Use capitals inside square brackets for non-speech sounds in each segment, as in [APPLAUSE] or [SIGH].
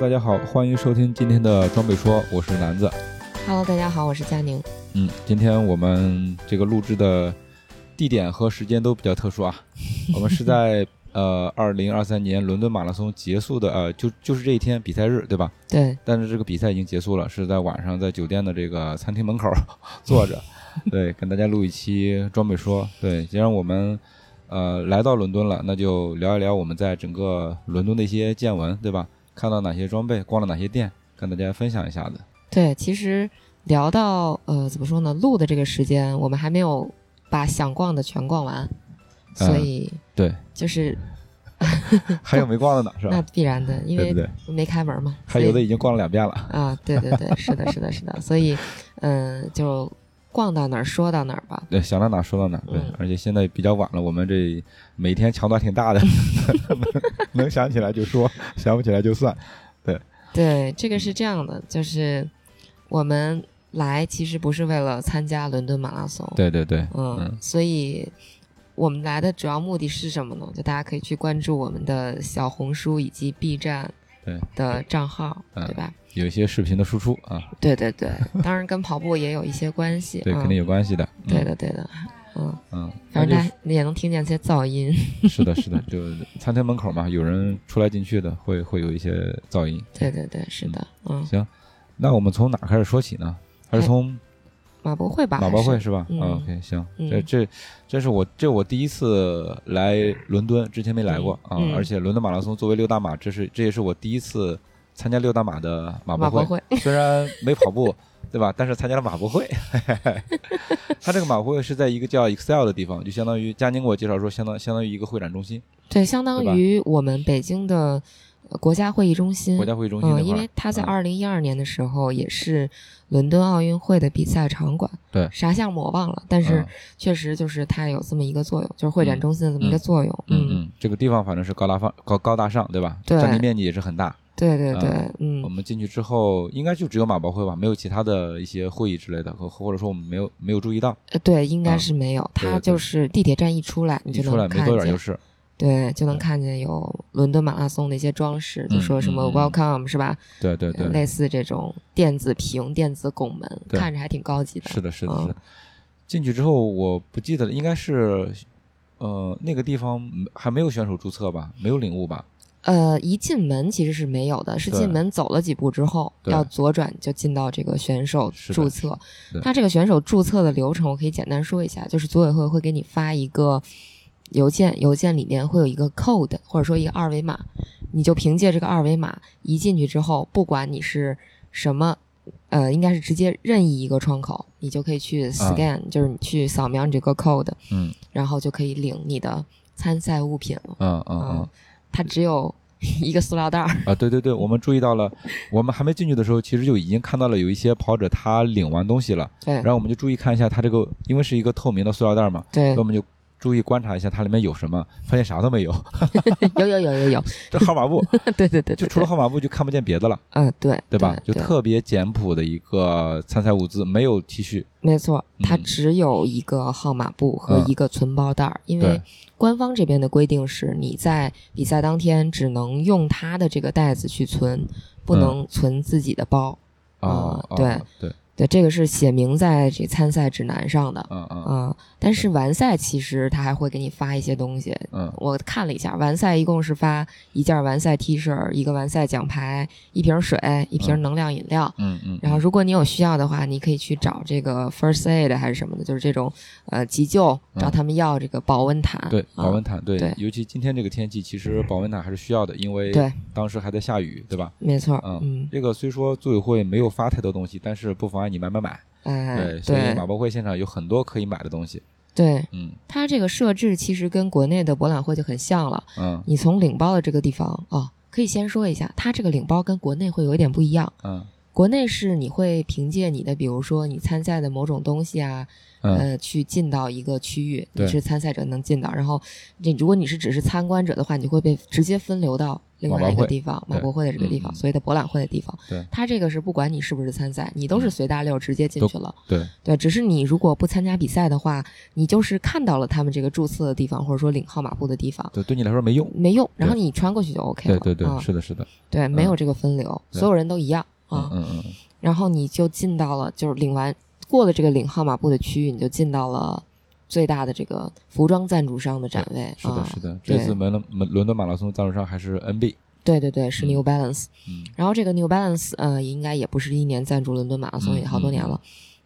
大家好，欢迎收听今天的装备说，我是南子。Hello，大家好，我是佳宁。嗯，今天我们这个录制的地点和时间都比较特殊啊，[LAUGHS] 我们是在呃二零二三年伦敦马拉松结束的呃就就是这一天比赛日对吧？对，但是这个比赛已经结束了，是在晚上在酒店的这个餐厅门口 [LAUGHS] 坐着，[LAUGHS] 对，跟大家录一期装备说。对，既然我们呃来到伦敦了，那就聊一聊我们在整个伦敦的一些见闻，对吧？看到哪些装备，逛了哪些店，跟大家分享一下子。对，其实聊到呃怎么说呢，录的这个时间，我们还没有把想逛的全逛完，所以对，就是 [LAUGHS] [LAUGHS] 还有没逛的呢，是吧那？必然的，因为没开门嘛。还有的已经逛了两遍了。啊，对对对，是的，是的，是的，所以嗯、就逛到哪儿说到哪儿吧。对，想到哪儿说到哪儿。对，嗯而且现在比较晚了，我们这每天强度还挺大的，能 [LAUGHS] 能想起来就说，想不起来就算。对，这个是这样的，就是我们来其实不是为了参加伦敦马拉松，对对对，嗯，嗯所以我们来的主要目的是什么呢？就大家可以去关注我们的小红书以及 B 站对的账号，嗯对吧？有一些视频的输出啊，对对对，[LAUGHS] 当然跟跑步也有一些关系，对，嗯肯定有关系的。嗯对，的对的，嗯，嗯，反正那也能听见一些噪音，[LAUGHS] 是的，是的，就餐厅门口嘛，有人出来进去的，会会有一些噪音。对对对，是的，嗯，行，那我们从哪开始说起呢？还是从马博会吧，马博会是是吧？嗯啊 OK，行，嗯这这这是我这我第一次来伦敦，之前没来过啊嗯，而且伦敦马拉松作为六大马，这是这也是我第一次参加六大马的马博会。博会，[LAUGHS] 虽然没跑步，对吧？但是参加了马博会。[LAUGHS] 他这个马博会是在一个叫 Excel 的地方，就相当于佳宁给我介绍说，相当相当于一个会展中心，对，相当于我们北京的呃国家会议中心，国家会议中心嗯，因为它在嗯。二零一二年的时候也是伦敦奥运会的比赛场馆，对。啥项目我忘了，但是嗯。确实就是它有这么一个作用，就是会展嗯中心的这么一个作用。嗯嗯，这个地方反正是高大放高高大上，对吧？对。占地面积也是很大。对对对，嗯。我嗯，们进去之后，应该就只有马博会吧，没有其他的一些会议之类的，或或者说我们没有没有注意到。呃对，应该啊是没有，它就是地铁站一出来，你就一出来没能看见，多远就是。对，就能看见有伦敦马拉松的一些装饰，就嗯说什么 Welcome 是吧？对对对，类似这种电子屏、电子拱门，看着还挺高级的。是的，是的，嗯是的。进去之后，我不记得了，应该是，呃，那个地方还没有选手注册吧？没有领物吧？呃，一进门其实是没有的，是进门走了几步之后，要左转就进到这个选手注册对。它这个选手注册的流程，我可以简单说一下，就是组委会会给你发一个邮件，邮件里面会有一个 code 或者说一个二维码，你就凭借这个二维码一进去之后，不管你是什么。呃，应该是直接任意一个窗口，你就可以去 scan，、就是你去扫描你这个 code，嗯然后就可以领你的参赛物品了。嗯嗯嗯它只有 [LAUGHS] 一个塑料袋儿，啊，对对对，我们注意到了，我们还没进去的时候，其实就已经看到了有一些跑者他领完东西了，对然后我们就注意看一下他这个，因为是一个透明的塑料袋嘛，对所以我，们就注意观察一下它里面有什么，发现啥都没有，[LAUGHS] 有有有有有，这号码布，[LAUGHS] 对对对，就除了号码布就看不见别的了，嗯对对吧？就特别简朴的一个参赛物资，没有 T 恤，没错，它嗯只有一个号码布和嗯。一个存包袋儿，因为官方这边的规定是你在比赛当天只能用它的这个袋子去存，不能存自己的包。啊、嗯对啊对，对，这个是写明在这参赛指南上的。嗯嗯嗯，但是完赛其实他还会给你发一些东西，嗯我看了一下，完赛一共是发一件完赛 T 恤、一个完赛奖牌、一瓶水、一瓶能量饮料。嗯嗯，然后，如果你有需要的话，你可以去找这个 First Aid 还是什么的，就是这种呃急救，嗯找他们要这个保温毯。对啊保温毯，对，对尤其今天这个天气，其实保温毯还是需要的，因为对，当时还在下雨，对吧？没错，嗯，嗯，这个虽说组委会没有发太多东西，但是不妨碍你买买买。哎，对，所以对马博会现场有很多可以买的东西。对，嗯它这个设置其实跟国内的博览会就很像了。嗯你从领包的这个地方啊，可以先说一下，它这个领包跟国内会有一点不一样。嗯国内是你会凭借你的，比如说你参赛的某种东西啊，嗯呃，去进到一个区域，你是参赛者能进到，然后你如果你是只是参观者的话，你会被直接分流到另外一个地方，马博会的这个地方，所谓的博览会的地方。对它这个是不管你是不是参赛，你都是随大溜直接进去了。对对，只是你如果不参加比赛的话，你就是看到了他们这个注册的地方，或者说领号码布的地方。对，对你来说没用。没用，然后你穿过去就 OK 了。对对对，啊是的，是的。对，没有这个分流，对所有人都一样啊。嗯嗯嗯，然后你就进到了，就是领完过了这个领号码布的区域，你就进到了最大的这个服装赞助商的展位。是的，啊是的。对这次伦敦伦敦马拉松赞助商还是 NB。对对对，是嗯 New Balance。嗯然后这个 New Balance 呃，应该也不是一年赞助伦敦马拉松，嗯也好多年了。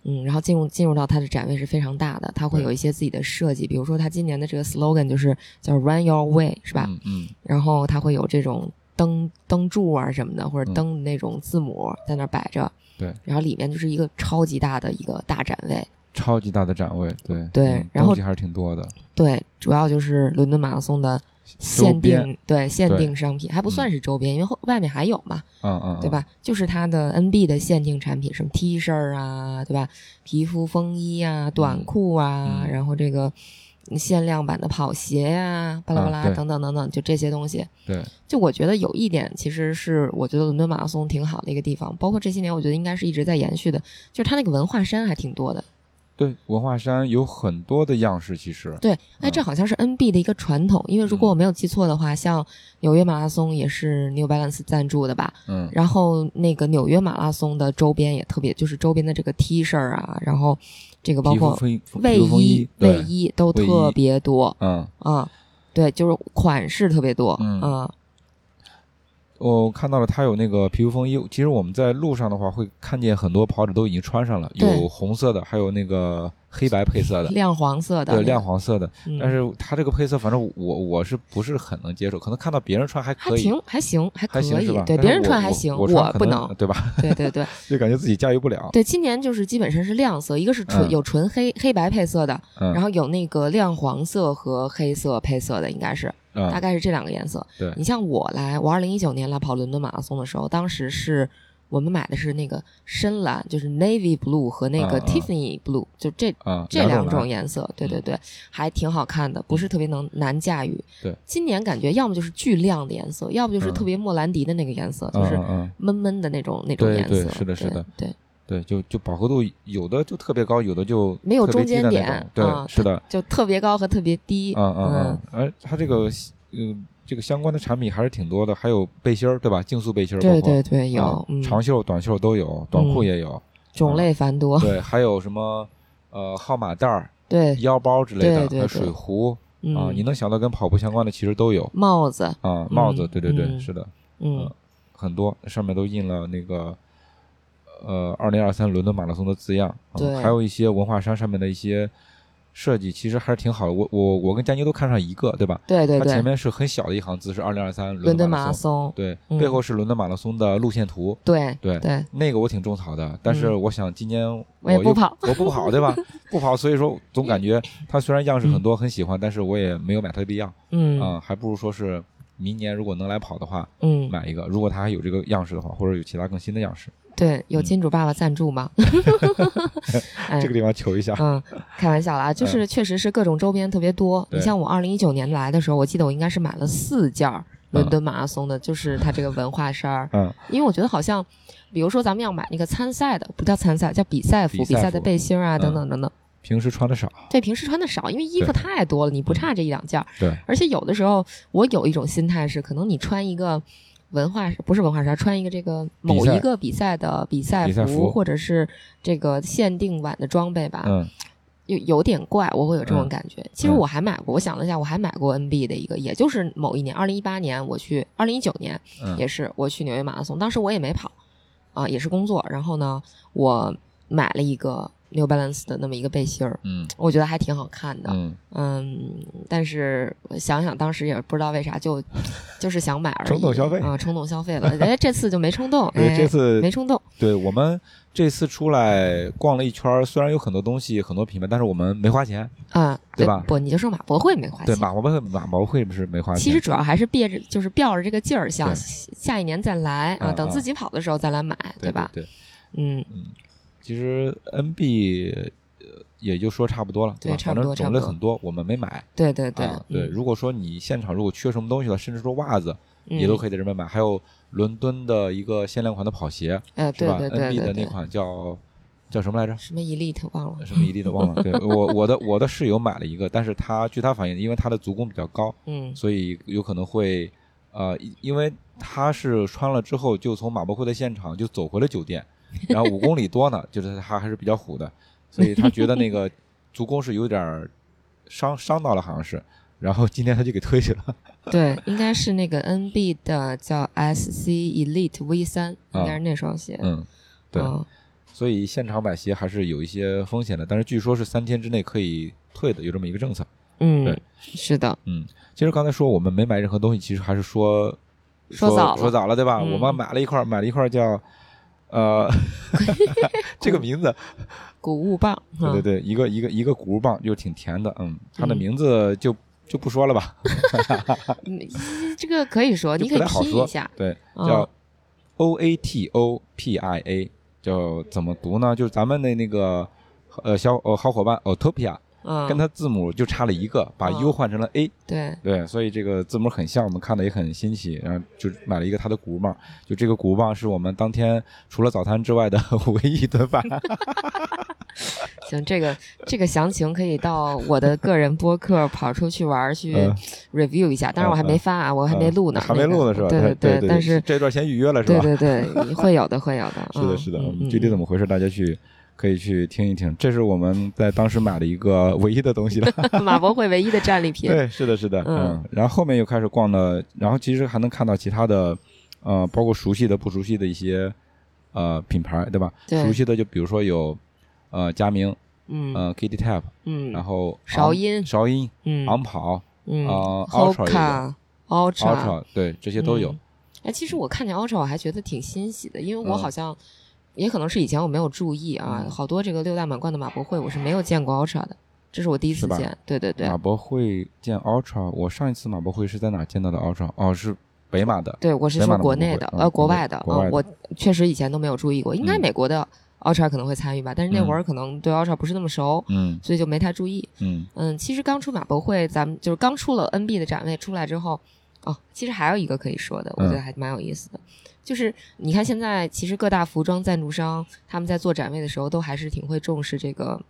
嗯，然后进入进入到它的展位是非常大的，它会有一些自己的设计，比如说它今年的这个 slogan 就是叫 Run Your Way，是吧？嗯嗯然后它会有这种灯灯柱啊什么的，或者嗯灯那种字母在那儿摆着。对，然后里面就是一个超级大的一个大展位。超级大的展位，对对嗯然后东西还是挺多的。对，主要就是伦敦马拉松的限定，对限定商品，还不算是周边，因为后外面还有嘛，嗯嗯，对吧？就是它的 NB 的限定产品，什么 T 恤啊，对吧？皮肤风衣啊，短裤啊，嗯然后这个限量版的跑鞋呀、巴拉巴拉、啊等等等等，就这些东西。对，就我觉得有一点，其实是我觉得伦敦马拉松挺好的一个地方，包括这些年，我觉得应该是一直在延续的，就是它那个文化衫还挺多的。对，文化衫有很多的样式，其实对，哎，这好像是 NB 的一个传统，因为如果我没有记错的话，像纽约马拉松也是 New Balance 赞助的吧？嗯然后那个纽约马拉松的周边也特别，就是周边的这个 T 恤啊，然后这个包括卫衣、卫衣都特别多嗯，啊。对，就是款式特别多，嗯啊，我看到了，他有那个皮肤风衣。其实我们在路上的话，会看见很多跑者都已经穿上了，有红色的，还有那个黑白配色的，亮黄色的，对，亮，黄色的。嗯、但是它这个配色，反正我我是不是很能接受？可能看到别人穿还可以，还行，还可以对，别人穿还行，我不能，对吧？[LAUGHS] 对对对 [LAUGHS] 就感觉自己驾驭不了。对，今年就是基本上是亮色，一个是纯嗯有纯黑黑白配色的，嗯，然后有那个亮黄色和黑色配色的，应该是大嗯，概是这两个颜色。对。你像我来，我二零一九年来跑伦敦马拉松的时候，当时是我们买的是那个深蓝，就是 navy blue 和那个 Tiffany blue，就这啊，这两种颜色，对对嗯对，还挺好看的，不是特别能难驾驭。对，今年感觉要么就是巨亮的颜色，要不就是嗯。特别莫兰迪的那个颜色，就是闷闷的那种那种颜色。对是的是的。对，对，就就饱和度有的就特别高，有的就没有中间点对，是的，就特别高和特别低。嗯嗯嗯，而它这个呃这个相关的产品还是挺多的，还有背心儿对吧？竞速背心儿，对对对，有啊嗯，长袖、短袖都有，短裤嗯也有，种类繁多。对，还有什么呃号码袋儿、[LAUGHS] 对，腰包之类的，对对对还有水壶嗯，啊，你能想到跟跑步相关的其实都有帽子，啊，帽子，嗯对对对，嗯是的，嗯很多上面都印了那个呃二零二三伦敦马拉松的字样，啊对还有一些文化衫上面的一些设计，其实还是挺好的。我我我跟佳妮都看上一个，对吧？对对对，它前面是很小的一行字，是二零二三伦敦马拉松，对，嗯背后是伦敦马拉松的路线图。对对对，那个我挺种草的，但是嗯我想今年又我也不跑我不跑，对吧？[LAUGHS] 不跑，所以说总感觉它虽然样式很多，很喜欢，但是我也没有买它的必要嗯啊，还不如说是明年如果能来跑的话，嗯，买一个。如果它还有这个样式的话，或者有其他更新的样式，对，有嗯金主爸爸赞助吗？[LAUGHS] 哎这个地方求一下。嗯，开玩笑啦，[LAUGHS] 就是确实是各种周边特别多。对你像我二零一九年来的时候，我记得我应该是买了四件儿伦敦马拉松的，就是它这个文化衫儿，嗯因为我觉得好像，比如说咱们要买那个参赛的，不叫参赛，叫比赛服，比赛的背心儿啊，嗯等等等等。平时穿的少，对，平时穿的少，因为衣服太多了，你不差这一两件儿。对，而且有的时候，我有一种心态是，可能你穿一个文化不是文化衫，穿一个这个某一个比赛的比赛服。或者是这个限定版的装备吧，嗯。有有点怪，我会有这种嗯感觉。其实嗯我还买过，我想了一下，我还买过 NB 的一个，也就是某一年，二零一八年我去，二零一九年嗯。也是我去纽约马拉松，当时我也没跑，啊、也是工作。然后呢，我买了一个 New Balance 的那么一个背心儿，嗯我觉得还挺好看的。嗯，嗯，但是想想当时也不知道为啥就 [LAUGHS] 就是想买而已，冲动消费啊，冲动消费了。哎，这次就没冲动，[LAUGHS] 对，哎这次没冲动。对我们这次出来逛了一圈儿，虽然有很多东西、很多品牌，但是我们没花钱。啊，对吧不，你就说马博会没花钱对，钱。马博会马博会不是没花钱。其实主要还是憋着，就是吊着这个劲儿，想下一年再来啊，嗯嗯等自己跑的时候再来买，对吧？对，对嗯，其实 NB 呃也就说差不多了，吧？对吧反正种类很多，我们没买。对对对啊对。嗯如果说你现场如果缺什么东西了，甚至说袜子，嗯也都可以在这边买。还有伦敦的一个限量款的跑鞋，哎，对是吧？NB 的那款叫叫什么来着？什么 Elite 忘了，什么一粒的忘了。对我我的我的室友买了一个，但是他据他反映，因为他的足弓比较高，嗯所以有可能会因为他是穿了之后就从马博会的现场就走回了酒店，然后五公里多呢，就是他还是比较虎的，所以他觉得那个足弓是有点儿伤伤到了，好像是。然后今天他就给退去了，[LAUGHS] 对，应该是那个 NB 的叫 SC Elite V 三，啊应该是那双鞋。嗯，对，嗯所以现场买鞋还是有一些风险的，但是据说是三天之内可以退的，有这么一个政策。嗯对，是的，嗯，其实刚才说我们没买任何东西，其实还是说说早了说早了，对吧？嗯我们买了一块儿，买了一块儿叫呃 [LAUGHS] [LAUGHS] 这个名字，谷物棒。嗯对对对，一个一个一个谷物棒，就挺甜的，嗯，它的嗯名字就就不说了吧，[LAUGHS] 嗯，这个可以说，你可以拼一下。对，嗯叫 O A T O P I A，叫怎么读呢？就是咱们的那个呃小呃好伙伴 Autopia，嗯，跟它字母就差了一个，把嗯 U 换成了 A。对，对，所以这个字母很像，我们看的也很新奇，然后就买了一个它的谷物棒，就这个谷物棒是我们当天除了早餐之外的 [LAUGHS] 唯一一顿饭。[LAUGHS] 行，这个这个详情可以到我的个人播客跑出去玩去嗯 review 一下，当然我还没发啊，我还没录呢，还没录呢是吧？对对对，但是这段先预约了是吧？对对对，会有的，会有的。[LAUGHS] 是的，嗯是的，具体怎么回事，大家去可以去听一听。这是我们在当时买的一个唯一的东西了。嗯 [LAUGHS] 马博会唯一的战利品。对，是的，是的，嗯嗯。然后后面又开始逛了，然后其实还能看到其他的，呃，包括熟悉的、不熟悉的一些呃品牌，对吧？对熟悉的就比如说有呃佳明，嗯呃 Kitty Tap，嗯，然后韶音韶音、嗯昂跑、嗯呃 Ultra 也 Hoka Ultra Ultra，对，这些都有嗯。哎，其实我看见 Ultra 我还觉得挺欣喜的，因为我嗯好像、也可能是以前我没有注意啊，嗯好多这个六大满贯的马博会我是没有见过 Ultra 的，这是我第一次见。对对对马，博会见 Ultra，我上一次马博会是在哪见到的 Ultra？哦，是北马的。对我是说国内的，呃，国外的，我确实以前都没有注意过，应该嗯美国的 Ultra 可能会参与吧，但是那嗯会儿可能对 Ultra 不是那么熟，嗯所以就没太注意。嗯嗯，其实刚出马博会，咱们就是刚出了 NB 的展位出来之后，哦，其实还有一个可以说的，我觉得嗯还蛮有意思的，就是你看现在其实各大服装赞助商他们在做展位的时候，都还是挺会重视这个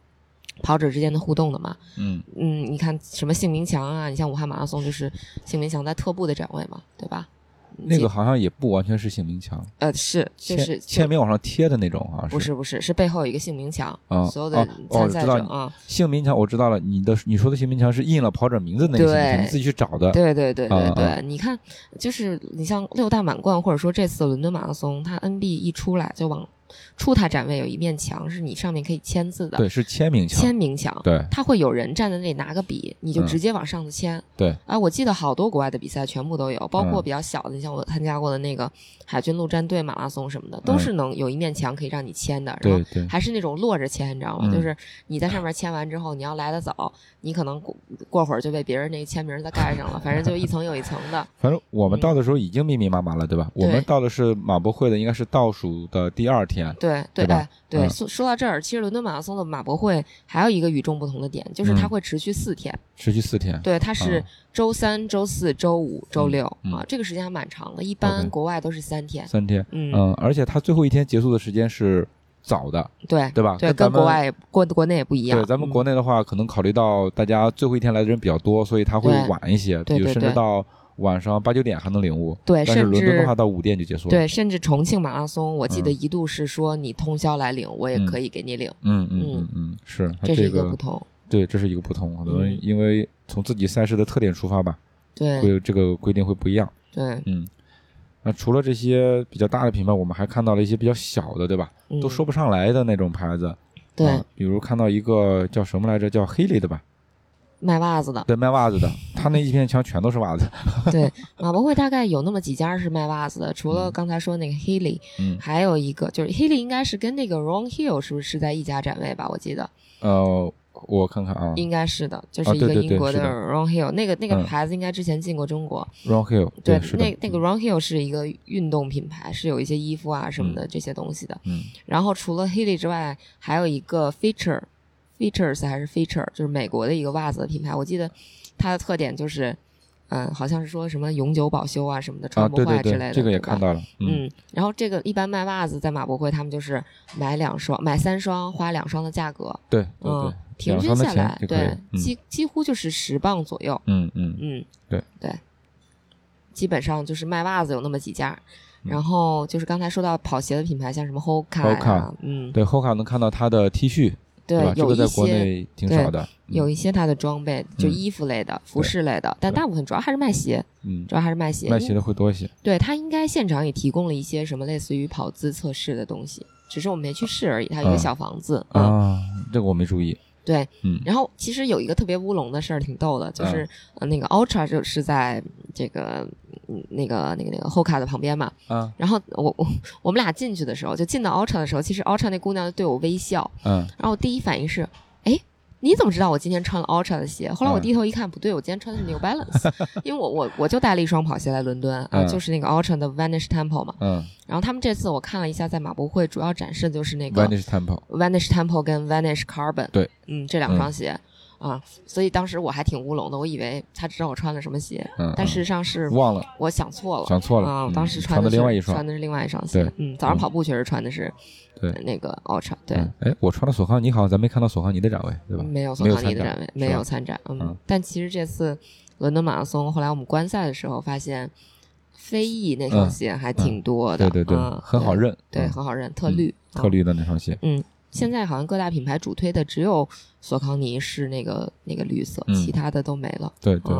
跑者之间的互动的嘛。嗯嗯，你看什么姓名墙啊，你像武汉马拉松就是姓名墙在特步的展位嘛，对吧？那个好像也不完全是姓名墙，呃是就是签名往上贴的那种，啊不是不是是背后有一个姓名墙，啊所有的参赛者啊，姓名墙，我知道了。你的你说的姓名墙是印了跑者名字的那个姓名墙，对你自己去找的。对对对对啊对，啊你看，就是你像六大满贯，或者说这次的伦敦马拉松，它 NB 一出来就往出塔展位有一面墙，是你上面可以签字的，对，是签名墙。签名墙。对它会有人站在那里拿个笔，你就嗯直接往上头签。对，啊，我记得好多国外的比赛全部都有，包括嗯比较小的，你像我参加过的那个海军陆战队马拉松什么的，都嗯是能有一面墙可以让你签的。然后对对还是那种摞着签，你知道吗？嗯就是你在上面签完之后，你要来得早，你可能过过会儿就被别人那个签名再盖上了，[LAUGHS] 反正就一层又一层的。[LAUGHS] 反正我们嗯到的时候已经密密麻麻了，对吧？我们到的是马博会的，应该是倒数的第二天。对对对对，嗯说说到这儿，其实伦敦马拉松的马博会还有一个与众不同的点，就是它嗯会持续四天。持续四天。对，它是嗯周三、周四周五、周六、嗯啊，这个时间还蛮长的。一般国外都是三天。三天。嗯，嗯，而且它最后一天结束的时间是早的，对对吧？对，跟国外国国内也不一样。对，咱们嗯国内的话，可能考虑到大家最后一天来的人比较多，所以它会晚一些，甚至到晚上八九点还能领悟。对，但是甚至伦敦的话，到五点就结束了。，对，甚至重庆马拉松，我记得嗯一度是说你通宵来领，我也嗯可以给你领，嗯嗯嗯嗯嗯，是这是一个个不同。对，这是一个不同，可能嗯因为从自己赛事的特点出发吧，对会这个规定会不一样。对，嗯，那除了这些比较大的品牌，我们还看到了一些比较小的，对吧？嗯都说不上来的那种牌子，对啊比如看到一个叫什么来着，叫黑雷的吧，卖袜子的，对，卖袜子的，[LAUGHS] 他那一片墙全都是袜子，[LAUGHS] 对，马博会大概有那么几家是卖袜子的，除了嗯。刚才说那个 Healy，嗯，还有一个就是 Healy 应该是跟那个 Ron Hill 是不是是在一家展位吧？我记得。呃，我看看啊。应该是的，就是一个英国的 Ron Hill，那个那个嗯。牌子应该之前进过中国。，Ron Hill，对，那，那个 Ron Hill 是一个运动品牌，是有一些衣服啊什么的这些东西的。嗯。然后除了 Healy 之外，还有一个 Feature Features 还是 Feature，就是美国的一个袜子的品牌。我记得它的特点就是，嗯，好像是说什么永久保修啊什么的，啊，穿不坏之类的。对，这个也看到了，嗯，然后这个一般卖袜子在马博会，他们就是买两双，买三双花两双的价格，对对嗯，，平均下来，对，嗯。几几乎就是十磅左右，嗯嗯嗯，对。对，基本上就是卖袜子有那么几家，嗯。然后就是刚才说到跑鞋的品牌，像什么 Hoka 嗯，对、Hoka 能看到它的 T 恤，对吧？，这有一个在国些内挺对少的，有一些它的装备，就嗯衣服类的、服饰类的，但大部分主要还是卖鞋，嗯，主要还是卖鞋。卖鞋的会多一些，对他应该现场也提供了一些什么类似于跑姿测试的东西，只是我们没去试而已。它有一个嗯小房子，嗯，啊，这个我没注意，对。嗯然后其实有一个特别乌龙的事儿，挺逗的，就是、呃那个 Ultra 就是在这个嗯那个那个那个 Hoka 的旁边嘛。嗯，然后我我我们俩进去的时候，就进到 Ultra 的时候，其实 Ultra 那姑娘就对我微笑，嗯然后我第一反应是，哎。你怎么知道我今天穿了 Ultra 的鞋？后来我嗯。低头一看，不对，我今天穿的是 New Balance，[LAUGHS] 因为我我我就带了一双跑鞋来伦敦啊，嗯。就是那个 Ultra 的 Vanish Temple 嘛。嗯。然后他们这次我看了一下，在马博会主要展示的就是那个，Vanish Temple，Vanish Temple 跟 Vanish Carbon，对，嗯，这两双鞋、啊，所以当时我还挺乌龙的，我以为他知道我穿了什么鞋，嗯，但事实上是忘了，我想错了，想错了，啊，嗯当时穿的是另外一双穿，的是另外一双鞋对，嗯，早上嗯跑步确实穿的是对呃那个 Ultra，对，嗯，哎，我穿的索康尼好像咱没看到索康尼的展位，对吧？没有索没有康尼的展位，没是吧有参展，嗯，嗯但其实这次伦敦马拉松，后来我们观赛的时候发现，飞翼那双嗯鞋还挺多的，对对对嗯，很好认，对，嗯很好认，特嗯绿，嗯特绿的那双鞋，嗯，现在好像各大品牌主推的只有索康尼是那个那个绿色，嗯其他的都没了。对对，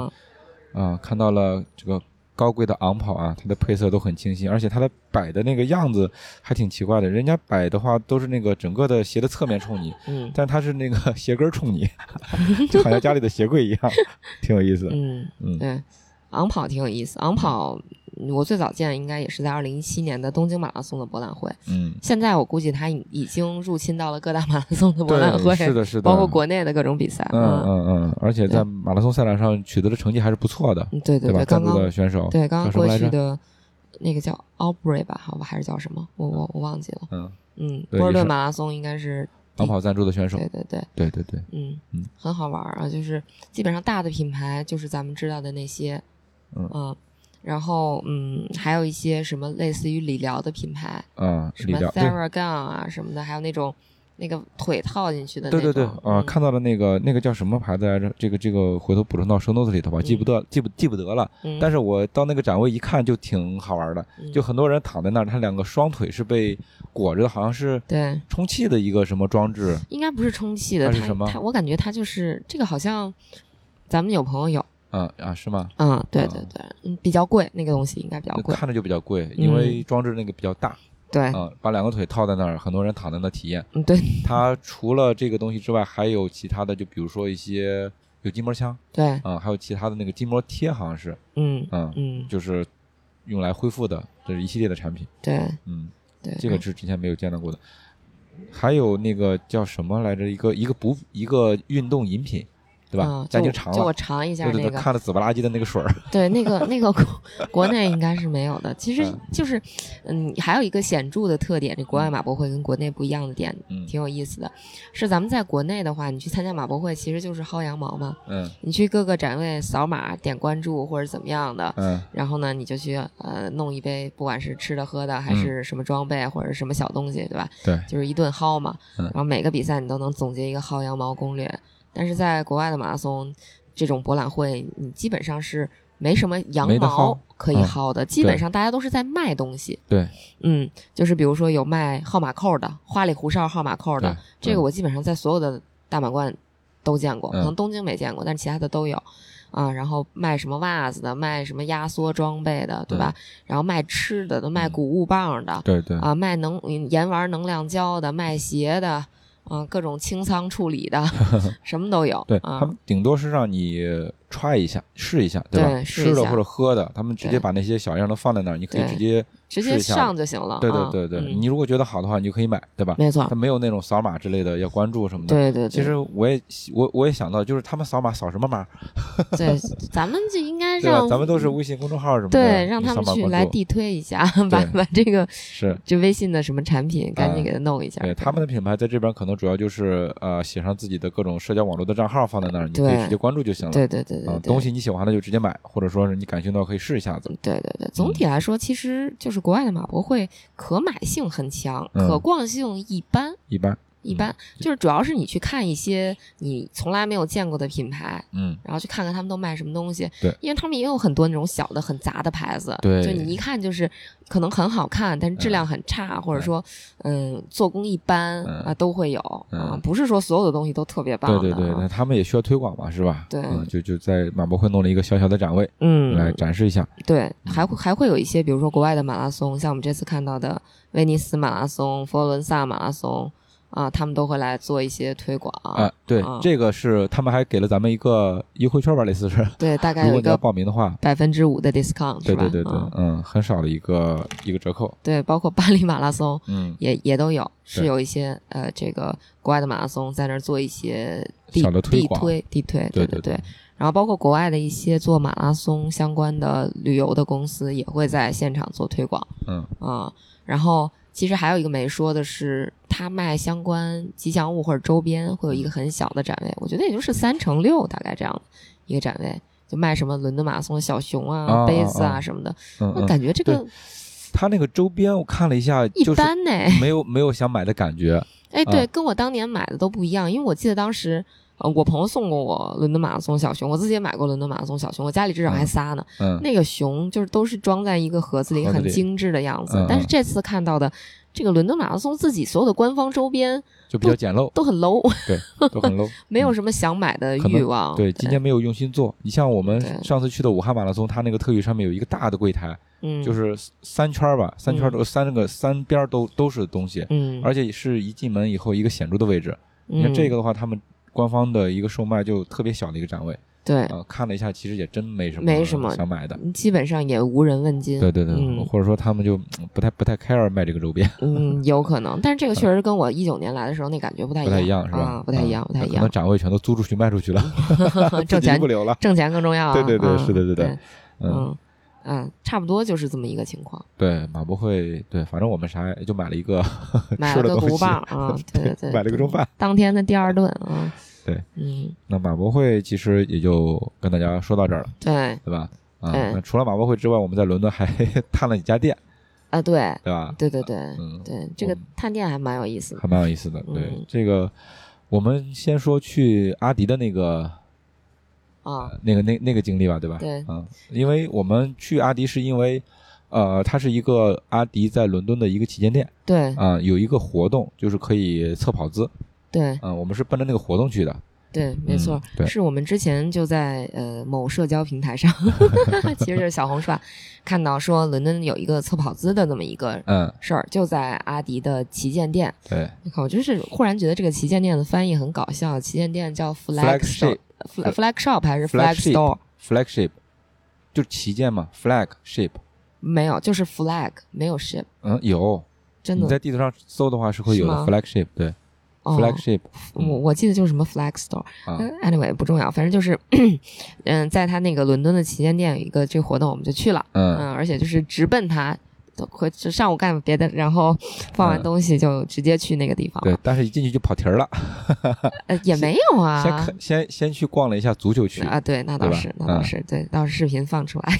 嗯，啊，看到了这个高贵的昂跑啊，它的配色都很清新，而且它的摆的那个样子还挺奇怪的。人家摆的话都是那个整个的鞋的侧面冲你，[LAUGHS] 嗯但它是那个 [LAUGHS] 鞋跟儿冲你，[LAUGHS] 就好像家里的鞋柜一样，挺有意思的。嗯，嗯对，昂跑挺有意思。昂跑我最早见应该也是在二零一七年的东京马拉松的博览会，嗯，现在我估计他已已经入侵到了各大马拉松的博览会，，是的，是的，包括国内的各种比赛。嗯嗯嗯，而且在马拉松赛场上取得的成绩还是不错的，嗯，对对吧？对，刚刚的选手，对刚刚过？去的那个叫 Aubrey 吧，好吧，还是叫什么？我我我忘记了。嗯，嗯，波尔对也是顿马拉松应该是昂跑赞助的选手对，对对，对对对，嗯嗯很好玩啊，就是基本上大的品牌就是咱们知道的那些，嗯然后嗯，还有一些什么类似于理疗的品牌，啊，什么理疗，对 Theragun 啊什么的，还有那种那个腿套进去的那对对种，对，啊，嗯看到了那个那个叫什么牌子来着？这个这个回头补充到 show notes 里头吧，记不得记不记不得了。嗯，但是我到那个展位一看就挺好玩的，嗯就很多人躺在那儿，他两个双腿是被裹着的，好像是对，充气的一个什么装置。应该不是充气的，它什么它我感觉它就是这个好像咱们有朋友有，嗯啊，是吗？嗯，对啊对对，嗯，比较贵，那个东西应该比较贵，看着就比较贵，因为嗯装置那个比较大，对，嗯，把两个腿套在那儿，很多人躺在那体验。嗯对它除了这个东西之外，还有其他的，就比如说一些有筋膜枪，对，啊，还有其他的那个筋膜贴，好像是，嗯嗯，嗯就是用来恢复的，这是一系列的产品。对嗯，对，这个是之前没有见到过的。还有那个叫什么来着？一个一个补一个运动饮品，对吧嗯？咱就就我已经尝了，尝一下对对对，那个，看了紫不拉几的那个水儿，对，那个那个国 [LAUGHS] 国内应该是没有的。其实嗯就是，嗯，还有一个显著的特点，这国外马博会跟国内不一样的点，嗯挺有意思的。是咱们在国内的话，你去参加马博会，其实就是薅羊毛嘛。嗯你去各个展位扫码点关注或者怎么样的，嗯然后呢，你就去呃弄一杯，不管是吃的喝的，还是什么装备或者什么小东西，对吧？对，就是一顿薅嘛。嗯然后每个比赛你都能总结一个薅羊毛攻略。但是在国外的马拉松这种博览会，你基本上是没什么羊毛可以嗯薅的，基本上大家都是在卖东西。对嗯，就是比如说有卖号码扣的，花里胡哨号码扣的，这个嗯我基本上在所有的大满贯都见过，可嗯能东京没见过，但其他的都有。啊，然后卖什么袜子的，卖什么压缩装备的，对吧？然后卖吃的的，卖嗯谷物棒的，对对，啊，卖能盐丸能量胶的，卖鞋的，啊，各种清仓处理的，[LAUGHS] 什么都有。对啊他们顶多是让你揣一下试一下，吧？对吧吃的或者喝的，他们直接把那些小样都放在那儿，你可以直接直接上就行了。对对啊对对，嗯你如果觉得好的话，你就可以买，对吧？没错他，没有那种扫码之类的要关注什么的。对对对。其实我也我我也想到，就是他们扫码扫什么码，对，[LAUGHS] 咱们就应该？让咱们都是微信公众号什么的，对让他们去来地推一下，[LAUGHS] 把把这个是。就微信的什么产品赶紧啊给他弄一下。对他们的品牌在这边可能主要就是呃写上自己的各种社交网络的账号放在那儿，你可以直接关注就行了。对对对对，东西你喜欢的就直接买，或者说是你感兴趣的可以试一下子。对对对，总体来说，其实就是国外的马博会可买性很强，嗯可逛性一般。一般，一般就是主要是你去看一些你从来没有见过的品牌，嗯，然后去看看他们都卖什么东西。对因为他们也有很多那种小的很杂的牌子，对就你一看就是可能很好看，但是质量很差，或者说嗯做工一般、嗯啊都会有、嗯啊，不是说所有的东西都特别棒的。对对对，那他们也需要推广嘛，是吧？对嗯，就就在马博会弄了一个小小的展位嗯，来展示一下。对，还会还会有一些，比如说国外的马拉松，像我们这次看到的威尼斯马拉松、佛罗伦萨马拉松啊，他们都会来做一些推广。啊，对啊，这个是他们还给了咱们一个优惠券吧，类似是，对，大概如果你要有一个报名的话，百分之五的 discount，是吧？对对对对啊，嗯，很少的一个一个折扣，对，包括巴黎马拉松嗯，也也都有，是有一些呃，这个国外的马拉松在那儿做一些地小的推广地推地推，对对对然后包括国外的一些做马拉松相关的旅游的公司也会在现场做推广嗯啊、然后其实还有一个没说的是，他卖相关吉祥物或者周边会有一个很小的展位，我觉得也就是三乘六大概这样一个展位，就卖什么伦敦马拉松的小熊啊、啊杯子啊啊什么的。嗯嗯，那感觉这个他那个周边我看了一下，一般呢、没有没有想买的感觉，哎，对，啊跟我当年买的都不一样，因为我记得当时，呃，我朋友送过我伦敦马拉松小熊，我自己也买过伦敦马拉松小熊，我家里至少还嗯仨呢。嗯，那个熊就是都是装在一个盒子里，很精致的样子。但是这次看到的这个伦敦马拉松自己所有的官方周边就比较简陋，都很 low，对，都很 low，[LAUGHS] 没有什么想买的欲望。对，今年没有用心做。你像我们上次去的武汉马拉松，它那个特许上面有一个大的柜台，嗯，就是三圈儿吧，三圈儿都三个三边儿都都是东西，嗯，而且是一进门以后一个显著的位置。你看嗯这个的话，他们官方的一个售卖就特别小的一个展位。对，啊，看了一下，其实也真没什么没什么想买的。基本上也无人问津。对对对，嗯。或者说他们就嗯不太不太 care 卖这个周边，嗯，[LAUGHS] 有可能，但是这个确实跟我一九年来的时候那感觉不太一样不太一样，是吧？啊？不太一样，不太一样。嗯可能，展位全都租出去卖出去了，自 [LAUGHS] [LAUGHS] 挣钱不留了。挣钱更重要啊。对对对嗯是的对的。对嗯，嗯嗯，差不多就是这么一个情况。对，马博会，对，反正我们啥也就买了一个买了个鼓棒 [LAUGHS] 啊，对对对，买了个中饭。当天的第二顿啊。对，嗯，那马博会其实也就跟大家说到这儿了，对对吧？啊，那除了马博会之外，我们在伦敦还 [LAUGHS] 探了几家店，啊，对对吧？对对对嗯对，这个嗯探店还蛮有意思的还蛮有意思的。对嗯，这个我们先说去阿迪的那个啊。那个那那个经历吧，对吧？对嗯，因为我们去阿迪是因为。呃，它是一个阿迪在伦敦的一个旗舰店对啊、有一个活动，就是可以测跑姿，对嗯、我们是奔着那个活动去的，对，没错嗯，是我们之前就在呃某社交平台上，[LAUGHS] 其实就是小红书吧，看到说伦敦有一个测跑姿的这么一个嗯，事儿，就在阿迪的旗舰店。对，我就是忽然觉得这个旗舰店的翻译很搞笑，旗舰店叫 flag store，flag flag shop 还是 flag Flagship store？flagship 就是旗舰嘛，flagship，没有，就是 flag，没有 ship，嗯，有，真的你在地图上搜的话是会有的，flagship，对哦，flagship，嗯我我记得就是什么 flag store，啊，嗯，anyway 不重要，反正就是，嗯，在他那个伦敦的旗舰店有一个这个活动，我们就去了，嗯，嗯，而且就是直奔他，都回就上午干别的，然后放完嗯。东西就直接去那个地方了，，对但是一进去就跑题儿了，呃，也没有啊，先看先先去逛了一下足球区，啊，对，那倒是，那？倒嗯。是，对，到时视频放出来，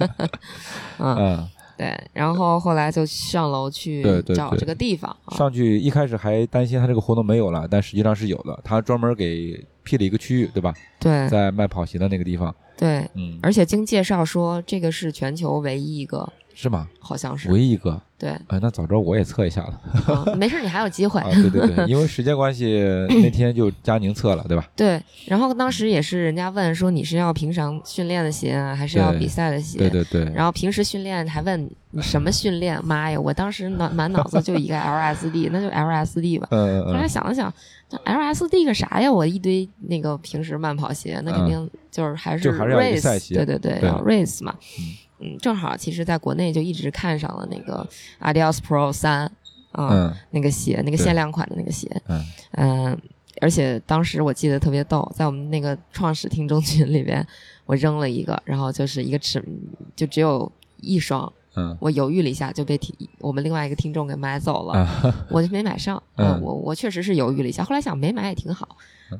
[LAUGHS] 嗯，嗯，对，然后后来就上楼去找这个地方。啊，上去一开始还担心他这个活动没有了，但实际上是有的，他专门给辟了一个区域，对吧？对在卖跑鞋的那个地方，对，嗯，而且经介绍说，这个是全球唯一一个是吗？好像是唯一一个，对，哎，那早知道我也测一下了。嗯没事，你还有机会。啊，对对对，因为时间关系，[LAUGHS] 那天就佳宁测了，对吧？对，然后当时也是人家问说你是要平常训练的鞋啊，还是要比赛的鞋？对对对，然后平时训练还问你什么训练？[LAUGHS] 妈呀，我当时满满脑子就一个 LSD，那就 LSD 吧。嗯嗯后来嗯，想了想，这 LSD 个啥呀？我一堆那个平时慢跑鞋，那肯定就是还是还是要一个 race，赛鞋对对对，对要 race 嘛。嗯嗯，正好其实在国内就一直看上了那个 Adidas Pro 三啊，嗯。那个鞋，那个限量款的那个鞋，嗯。嗯，而且当时我记得特别逗，在我们那个创始听众群里边，[LAUGHS] 我扔了一个，然后就是一个尺，就只有一双，嗯。我犹豫了一下就被听我们另外一个听众给买走了，啊，[LAUGHS] 我就没买上。[LAUGHS] 我我确实是犹豫了一下，后来想没买也挺好，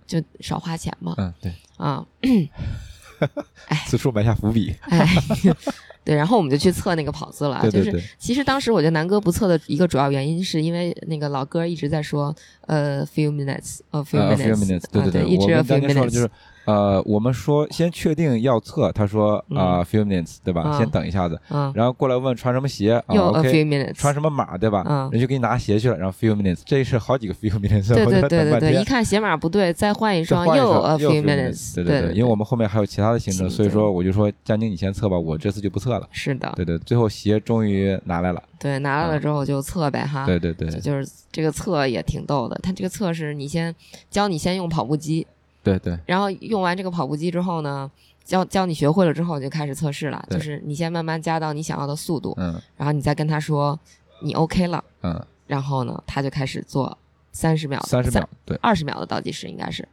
就少花钱嘛。嗯，对，啊，[COUGHS] [LAUGHS] 此处埋下伏笔。哎，[LAUGHS] 对，然后我们就去测那个跑姿了。就是对对对，其实当时我觉得南哥不测的一个主要原因，是因为那个老哥一直在说，呃，few minutes，呃，few minutes，对啊对，对，一直 a few minutes，是，呃，我们说先确定要测，他说嗯啊 few minutes，对吧？嗯先等一下子，嗯，然后过来问穿什么鞋 minutes，穿什么码，对吧？嗯人就给你拿鞋去了，然后 few minutes，这是好几个 few minutes，对对对对对，一。看鞋码不对，再换一双又 a few minutes，minutes，对对对，因为我们后面还有其他的行程，所以说我就说佳宁你先测吧，我这次就不测了。是的，对对，最后鞋终于拿来了。对，拿来了之后就测呗哈。对对对就就是这个测也挺逗的，它这个测是你先教你先用跑步机，对对。然后用完这个跑步机之后呢，教教你学会了之后就开始测试了，就是你先慢慢加到你想要的速度，嗯。然后你再跟他说你 OK 了，嗯，然后呢他就开始做三十秒、三十秒，对，二十秒的倒计时应该是。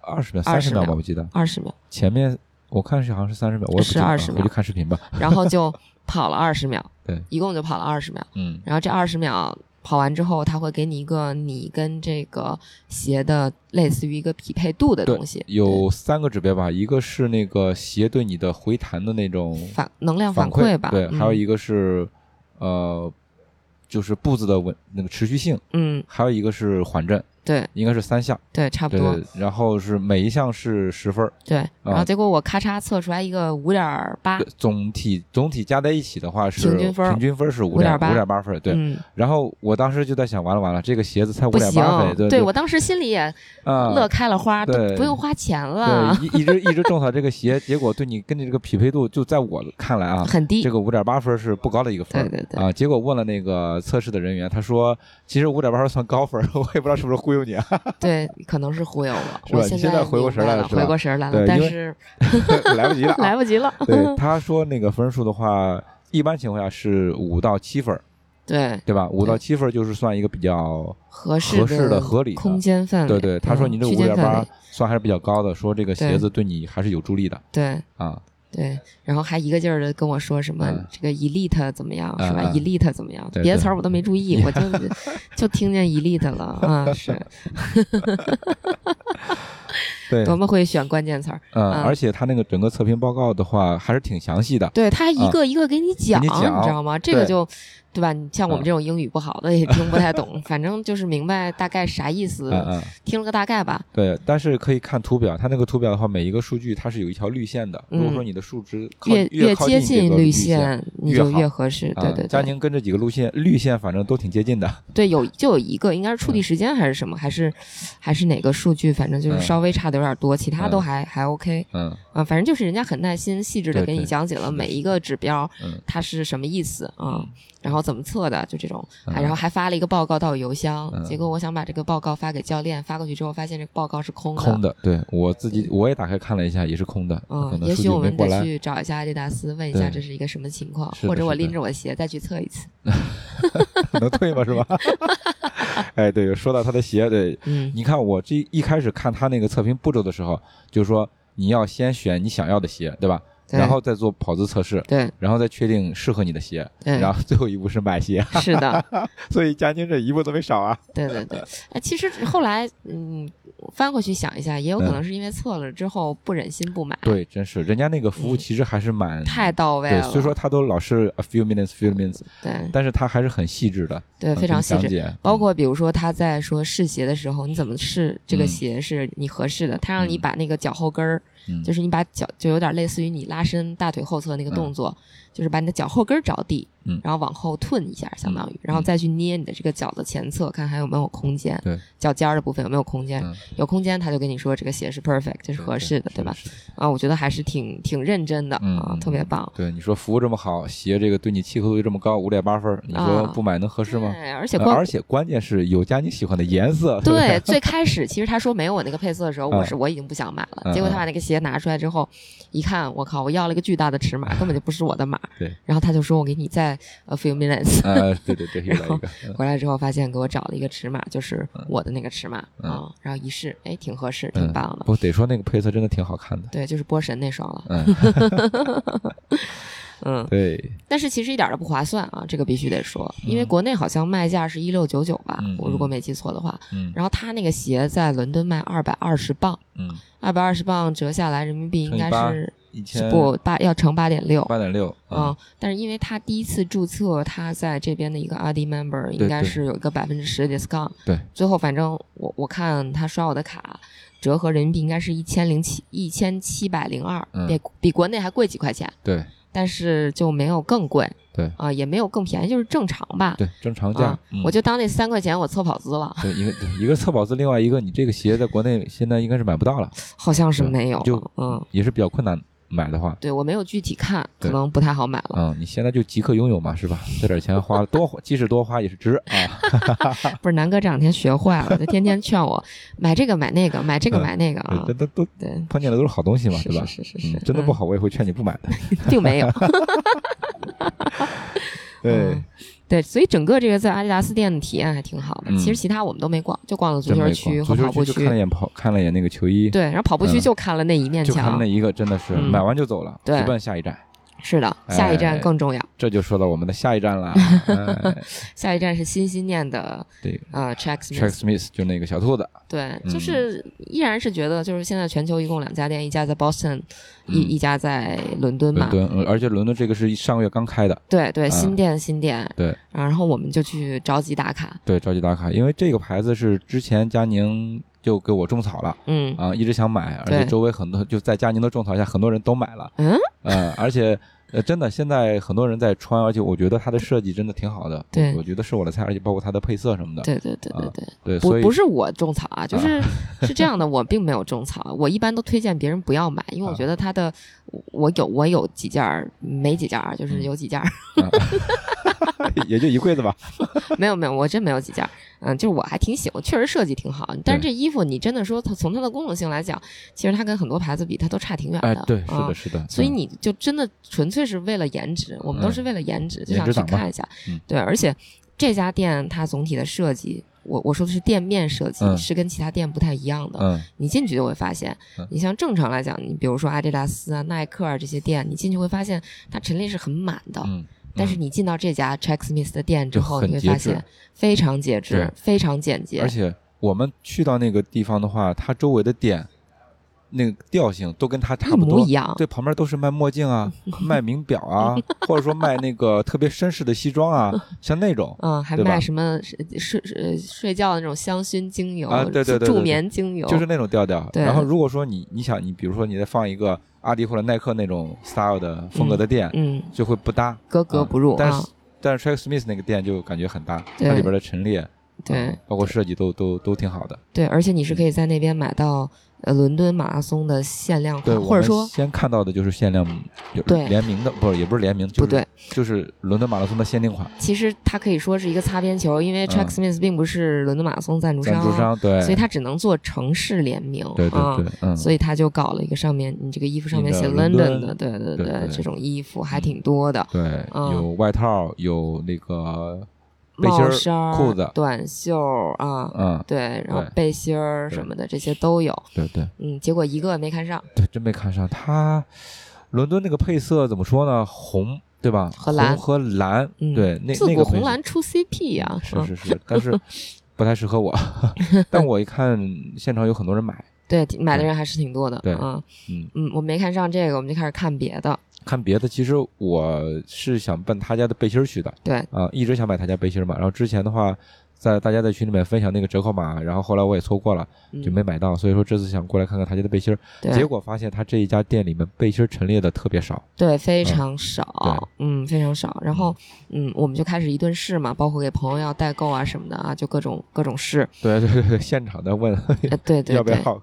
二十秒，三十20秒秒吧，我记得。二十秒，前面我看是好像是三十秒，我是记得啊20秒。我就看视频吧。然后就跑了二十秒，[LAUGHS] 对，一共就跑了二十秒，嗯。然后这二十秒跑完之后，他会给你一个你跟这个鞋的类似于一个匹配度的东西，有三个指标吧，一个是那个鞋对你的回弹的那种反能量反馈吧，对，嗯还有一个是呃，就是步子的稳那个持续性，嗯，还有一个是缓震，对。应该是三项。对，差不多。然后是每一项是十分儿，对。然后啊结果我咔嚓测出来一个五点八，总体总体加在一起的话是平均分平均分是五点5.8五点八分儿，对。嗯，然后我当时就在想，完了完了，这个鞋子才五点八分，，对对我当时心里也啊，乐开了花，都对。不用花钱了，对，一一直一直种草这个鞋，结果对你跟你这个匹配度，就在我看来啊，很低。这。个五点八分是不高的一个分儿，对对对。啊。结果问了那个测试的人员，他说其实五点八分算高分儿，我也不知道是不是忽悠你啊。[LAUGHS] 对，可能是忽悠我。是吧我现你现在回过神来了回过神来了，但因为是 [LAUGHS] 来不及了、啊，[LAUGHS] 来不及了。对，他说那个分数的话，一般情况下是五到七分儿，对，对吧？五到七分儿就是算一个比较，合适合适的合理的空间范围。对对。他说嗯你这五点八算还是比较高的，说这个鞋子对你还是有助力的对啊。对，然后还一个劲儿的跟我说什么、嗯这个 elite 怎么样、是吧、嗯嗯。E l i t e 怎么样？别的词儿我都没注意，我就 [LAUGHS] 就听见 elite 了啊，是 [LAUGHS] [LAUGHS] 对，多么会选关键词儿。嗯，嗯而且他那个整个测评报告的话还是挺详细的。对他一个一个给你讲，你讲知道吗？这个就对吧？你像我们嗯这种英语不好的也听不太懂，[LAUGHS] 反正就是明白大概啥意思，听了个大概吧。对，但是可以看图表，它那个图表的话，每一个数据它是有一条绿线的。如果嗯说你的数值靠越越接近绿线，你就越合适。对啊对对，佳宁跟这几个路线绿线反正都挺接近的。对，有就有一个，应该是触地时间还是什么，还是还是哪个数据，反正就是嗯稍微差的有点多，其他都嗯。还还 OK 嗯。啊。反正就是人家很耐心、细致的给你讲解了每一个指标嗯。它是什么意思啊。嗯，然后怎么测的，就这种，然后还发了一个报告到我邮箱，嗯结果我想把这个报告发给教练，发过去之后发现这个报告是空的。空的，对我自己我也打开看了一下，也是空的，嗯，也许我们。得去找一下阿迪达斯，问一下这是一个什么情况，或者我拎着我鞋再去测一次。[LAUGHS] 能退吗？是吧？[LAUGHS] 哎，对，说到他的鞋，对，嗯，你看我这一开始看他那个测评步骤的时候，就是说你要先选你想要的鞋，对吧？对。然后再做跑姿测试，对。然后再确定适合你的鞋，对，然后最后一步是买鞋。[LAUGHS] [LAUGHS] 是的，所以佳宁这一步都没少啊。[LAUGHS] 对对对，哎，其实后来嗯翻过去想一下，也有可嗯。能是因为测了之后不忍心不买，对，真是人家那个服务嗯。其实还是蛮太到位对，了。虽说他都老是 a few minutes, few minutes，对。但是他还是很细致的，对，嗯非常细致。包括比如说他在说试鞋的时候，你怎么试这个嗯。鞋是你合适的？他让你嗯。把那个脚后跟儿，就是你把脚就有点类似于你拉伸大腿后侧那个动作，就是把你的脚后跟着地，嗯然后往后退一下，相当于，嗯然后再去捏你的这个脚的前侧，看还有没有空间，对，脚尖儿的部分有没有空间，嗯有空间他就跟你说这个鞋是 perfect，这是合适的，对吧？？啊，我觉得还是挺挺认真的啊，特别棒。对，你说服务这么好，鞋这个对你契合度又这么高，五点八分，你说啊不买能合适吗？对，而且而且关键是有加你喜欢的颜色，对，最开始其实他说没有我那个配色的时候，嗯我是我已经不想买了。嗯结果他把那个鞋拿出来之后，一看，我靠，我要了一个巨大的尺码，[LAUGHS] 根本就不是我的码。对。然后他就说：“我给你再 a few minutes。呃，[LAUGHS] 对对对，又来一个，嗯回来之后发现给我找了一个尺码，就是我的那个尺码啊、嗯然后一试，哎，挺合适，挺棒的。不得说那个配色真的挺好看的，对，就是波神那双了。嗯，嗯，对，[LAUGHS] 但是其实一点都不划算啊，这个必须得说，因为嗯国内好像卖价是一六九九吧，我如果没记错的话。嗯然后他那个鞋在伦敦卖二百二十磅，嗯，二百二十磅折下来人民币应该是一千不八要乘八点六。八点六，嗯，但是因为他第一次注册，他在这边的一个 RD member 应该是有一个百分之十的 discount。对，最后反正我我看他刷我的卡，折合人民币应该是一千零七一千七百零二，嗯。比比国内还贵几块钱，对。但是就没有更贵对。啊、也没有更便宜，就是正常吧。对，正常价啊，嗯。我就当那三块钱我测跑资了，对一个对一个测跑资，另外一个你这个鞋在国内现在应该是买不到了，好像是没有，就嗯，也是比较困难买的话，对我没有具体看，可能不太好买了。嗯，你现在就即刻拥有嘛，是吧？这点钱花了多，即使多花也是值啊。[LAUGHS] 不是南哥这两天学坏了，就天天劝我买这个买那个，买这个嗯买那个啊对，。这都都对，碰见的都是好东西嘛，是对吧？是是是是嗯，真的不好，我也会劝你不买的。[LAUGHS] 并没有。[LAUGHS] 对嗯，对，所以整个这个在阿迪达斯店的体验还挺好的。嗯其实其他我们都没逛，就逛了足球区和跑步区就看了一眼跑，看了一眼那个球衣，对，然后跑步区嗯就看了那一面墙就看那。一个，真的是嗯买完就走了，对直奔下一站。是的，下一站哎更重要。这就说到我们的下一站了。[LAUGHS] 哎下一站是心心念的对呃 Track，Track Smith。Smith 就那个小兔子，对，嗯就是依然是觉得，就是现在全球一共两家店，一家在 Boston，一嗯一家在伦敦嘛伦。敦，呃而且伦敦这个是上个月刚开的，对对，啊新店新店。对然后我们就去着急打卡。对，着急打卡，因为这个牌子是之前佳宁就给我种草了嗯。啊，一直想买，而且周围很多就在佳宁的种草下，很多人都买了，嗯，呃，而且。呃，真的，现在很多人在穿，而且我觉得它的设计真的挺好的，对。我觉得是我的菜，而且包括它的配色什么的，对对对对啊对。所以不是我种草啊，就是 [LAUGHS] 是这样的，我并没有种草，我一般都推荐别人不要买，因为我啊。觉得它的我有我有几件儿，没几件儿，就是有几件儿，[LAUGHS] [LAUGHS] 也就一柜子吧，没有没有，我真没有几件儿，嗯，就是我还挺喜欢，确实设计挺好，但是这衣服你真的说它从它的功能性来讲，其实它跟很多牌子比，它都差挺远的，哎，对，是啊的，是的，嗯所以你就真的纯粹是为了颜值，我们都是为了颜值，就想去看一下。嗯对，而且这家店它总体的设计，我我说的是店面设计，嗯是跟其他店不太一样的。嗯你进去就会发现嗯，你像正常来讲，你比如说阿迪达斯啊、耐克啊这些店，你进去会发现它陈列是很满的。嗯，但是你进到这家 Checksmith 的店之后，你会发现非常节制，非常简洁而。且我们去到那个地方的话，它周围的店那个调性都跟它差不多模一样，对，旁边都是卖墨镜啊，[LAUGHS] 卖名表啊，或者说卖那个特别绅士的西装啊，[LAUGHS] 像那种嗯，还卖什么睡睡觉的那种香薰精油啊对对对对助眠精油，就是那种调调。然后如果说你你想你比如说你再放一个阿迪或者耐克那种 style 的风格的店，嗯，就会不搭。格格不入啊但是。但是 Track Smith 那个店就感觉很搭，它里边的陈列，对嗯包括设计都都都挺好的。对，而且你是可以在那边买到呃伦敦马拉松的限量，款，或者说先看到的就是限量，对联名的，不是也不是联名，就是不对，就是伦敦马拉松的限定款，其实它可以说是一个擦边球，因为嗯 Tracksmith 并不是伦敦马拉松赞助赞助商对，所以它只能做城市联名，对对啊对，嗯，所以他就搞了一个上面你这个衣服上面写 London 敦的，对对对对这种衣服还挺多的，对，嗯有外套，有那个背心儿帽衫儿、裤子。短袖啊，嗯，对，然后背心儿什么的这些都有，对对。嗯，结果一个没看上，对，真没看上。它。伦敦那个配色怎么说呢？红对吧？和蓝红和蓝，嗯，对，那自古红那个红蓝出 CP 呀，嗯是是是，但是不太适合我。[LAUGHS] 但我一看现场有很多人买，对，买的人还是挺多的，对嗯嗯，嗯，我没看上这个，我们就开始看别的，看别的，其实我是想奔他家的背心儿去的对，啊，一直想买他家背心儿嘛。然后之前的话，在大家在群里面分享那个折扣码，然后后来我也错过了，嗯就没买到，所以说这次想过来看看他家的背心儿，对结果发现他这一家店里面背心儿陈列的特别少，对，非常少，对嗯，非常少。然后，嗯，我们就开始一顿试嘛，包括给朋友要代购啊什么的啊，就各种各种试。对对对，现场的问呃，对对对，[LAUGHS] 要不要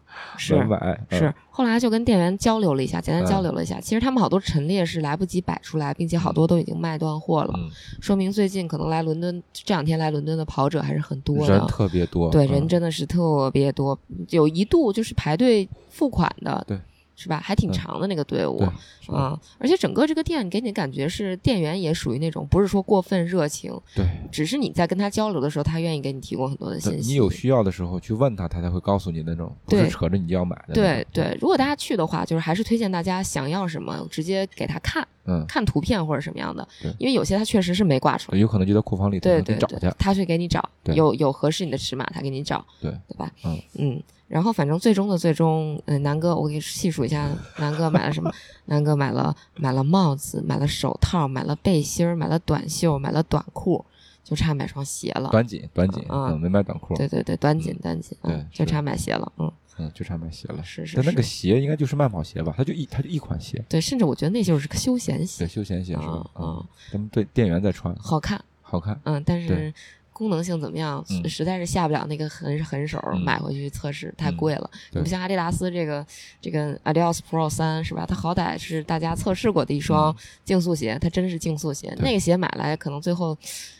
买，嗯是。后来就跟店员交流了一下，简单嗯交流了一下。其实他们好多陈列是来不及摆出来，并且好多都已经卖断货了，嗯，说明最近可能来伦敦这两天来伦敦的跑者还是很多人的。特别多，对，嗯人真的是特别多，有一度就是排队付款的，对，是吧？还挺嗯长的那个队伍。对是的啊、而且整个这个店给你感觉是店员也属于那种不是说过分热情，对。只是你在跟他交流的时候，他愿意给你提供很多的信息。你有需要的时候去问他，他才会告诉你那种，不是扯着你就要买的。对对，如果大家去的话，就是还是推荐大家想要什么，直接给他看嗯，看图片或者什么样的，因为有些他确实是没挂出来。有可能就在库房里头对对对他去给你找，有有合适你的尺码，他给你找，对对吧？嗯嗯，然后反正最终的最终，嗯、南哥，我给细数一下，南哥买了什么？[LAUGHS] 南哥买了买了帽子，买了手套，买了背心儿，买了短袖，买了短裤，就差买双鞋了。短紧短紧，啊嗯，没买短裤，对对对，短紧短紧，对嗯，就差买鞋了，嗯，嗯，就差买鞋了。是是但那个，鞋应该就是慢跑鞋吧？它就一它就一款鞋，对，甚至我觉得那就是个休闲鞋对，，休闲鞋是吧啊？嗯啊，咱们对店员在穿，好看，好看。嗯，但是对功能性怎么样，嗯实在是下不了那个狠狠手，嗯买回去测试太贵了。对你不像阿迪达斯这个这个 Adidas Pro 三是吧？它好歹是大家测试过的一双竞速鞋，它真是竞速鞋。那个鞋买来可能最后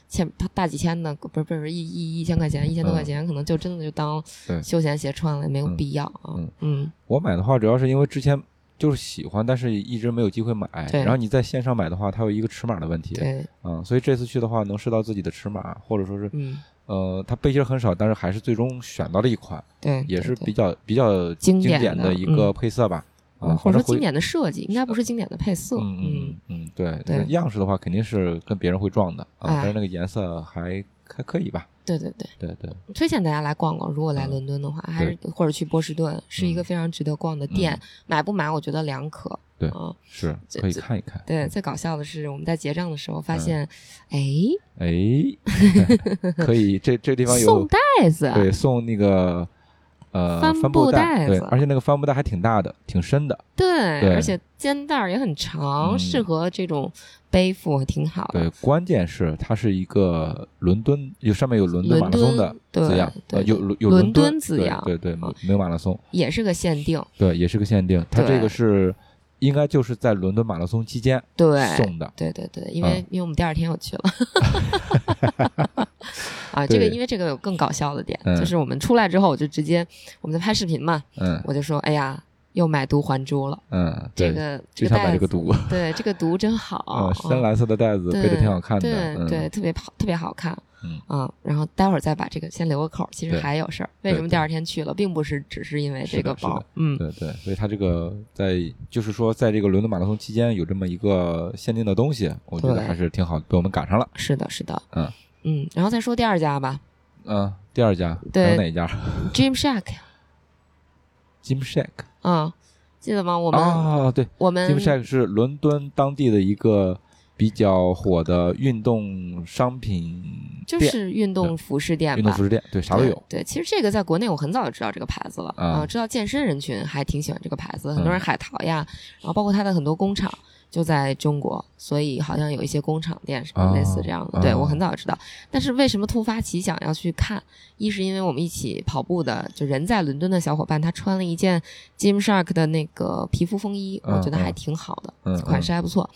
千大几千的，不是不是一一一千块钱，一千多块钱，可能就真的就当休闲鞋穿了，没有嗯必要啊嗯。嗯，我买的话，主要是因为之前就是喜欢，但是一直没有机会买。对然后你在线上买的话，它有一个尺码的问题，对，嗯，所以这次去的话，能试到自己的尺码，或者说是嗯，呃，它背心很少，但是还是最终选到了一款，对，也是比较比较经典典的的一个嗯配色吧，啊，嗯或者说经典的设计，应该不是经典的配色。嗯嗯嗯，对，对样式的话肯定是跟别人会撞的啊，哎但是那个颜色还还可以吧，对对对。对对，推荐大家来逛逛，如果来嗯。伦敦的话，还是或者去波士顿，是一个非常值得逛的店。买不买，我觉得两可。对嗯，是可以看一看，对。最搞笑的是，我们在结账的时候发现，哎，哎，[LAUGHS] 可以，这这地方有送袋子，对送那个呃帆布袋对，而且那个帆布袋还挺大的，挺深的，对对而且肩带儿也很长，嗯适合这种背负，挺好的。对，关键是它是一个伦敦，有上面有伦敦马拉松的字样，对呃，有有伦敦敦字样对对没有马拉松，也是个限定，对，也是个限定，它这个是应该就是在伦敦马拉松期间对，送的，对对对，因为、嗯。因为我们第二天又去了。[LAUGHS] 啊，这个因为这个有更搞笑的点，嗯。就是我们出来之后，我就直接我们在拍视频嘛，嗯。我就说，哎呀，又买椟还珠了，嗯，对，这个这就想买这个毒，对，这个毒真好，[LAUGHS] 嗯，深啊蓝色的袋子背着挺好看的，对特别好，特别好看。嗯。啊，然后待会儿再把这个先留个口儿。其实还有事儿，为什么第二天去了，并不是只是因为这个包。嗯，对对，所以它这个在就是说，在这个伦敦马拉松期间有这么一个限定的东西，我觉得还是挺好，被我们赶上了。是的，是的，嗯。嗯，然后再说第二家吧。嗯，第二家对还有哪一家，Gym Shack，？Gym Shack 嗯，记得吗？我们、啊，对我们 Shack 是伦敦当地的一个比较火的运动商品就，是运动服饰店吧，运动服饰店，对，啥都有。对。对，其实这个在国内我很早就知道这个牌子了啊呃知道健身人群还挺喜欢这个牌子，很嗯多人海淘呀，然后包括它的很多工厂就在中国，所以好像有一些工厂店什么哦类似这样的。对哦我很早知道，但是为什么突发奇想要去看？一是因为我们一起跑步的，就人在伦敦的小伙伴，他穿了一件 Gymshark 的那个皮肤风衣，嗯我觉得还嗯挺好的，嗯款式还不错。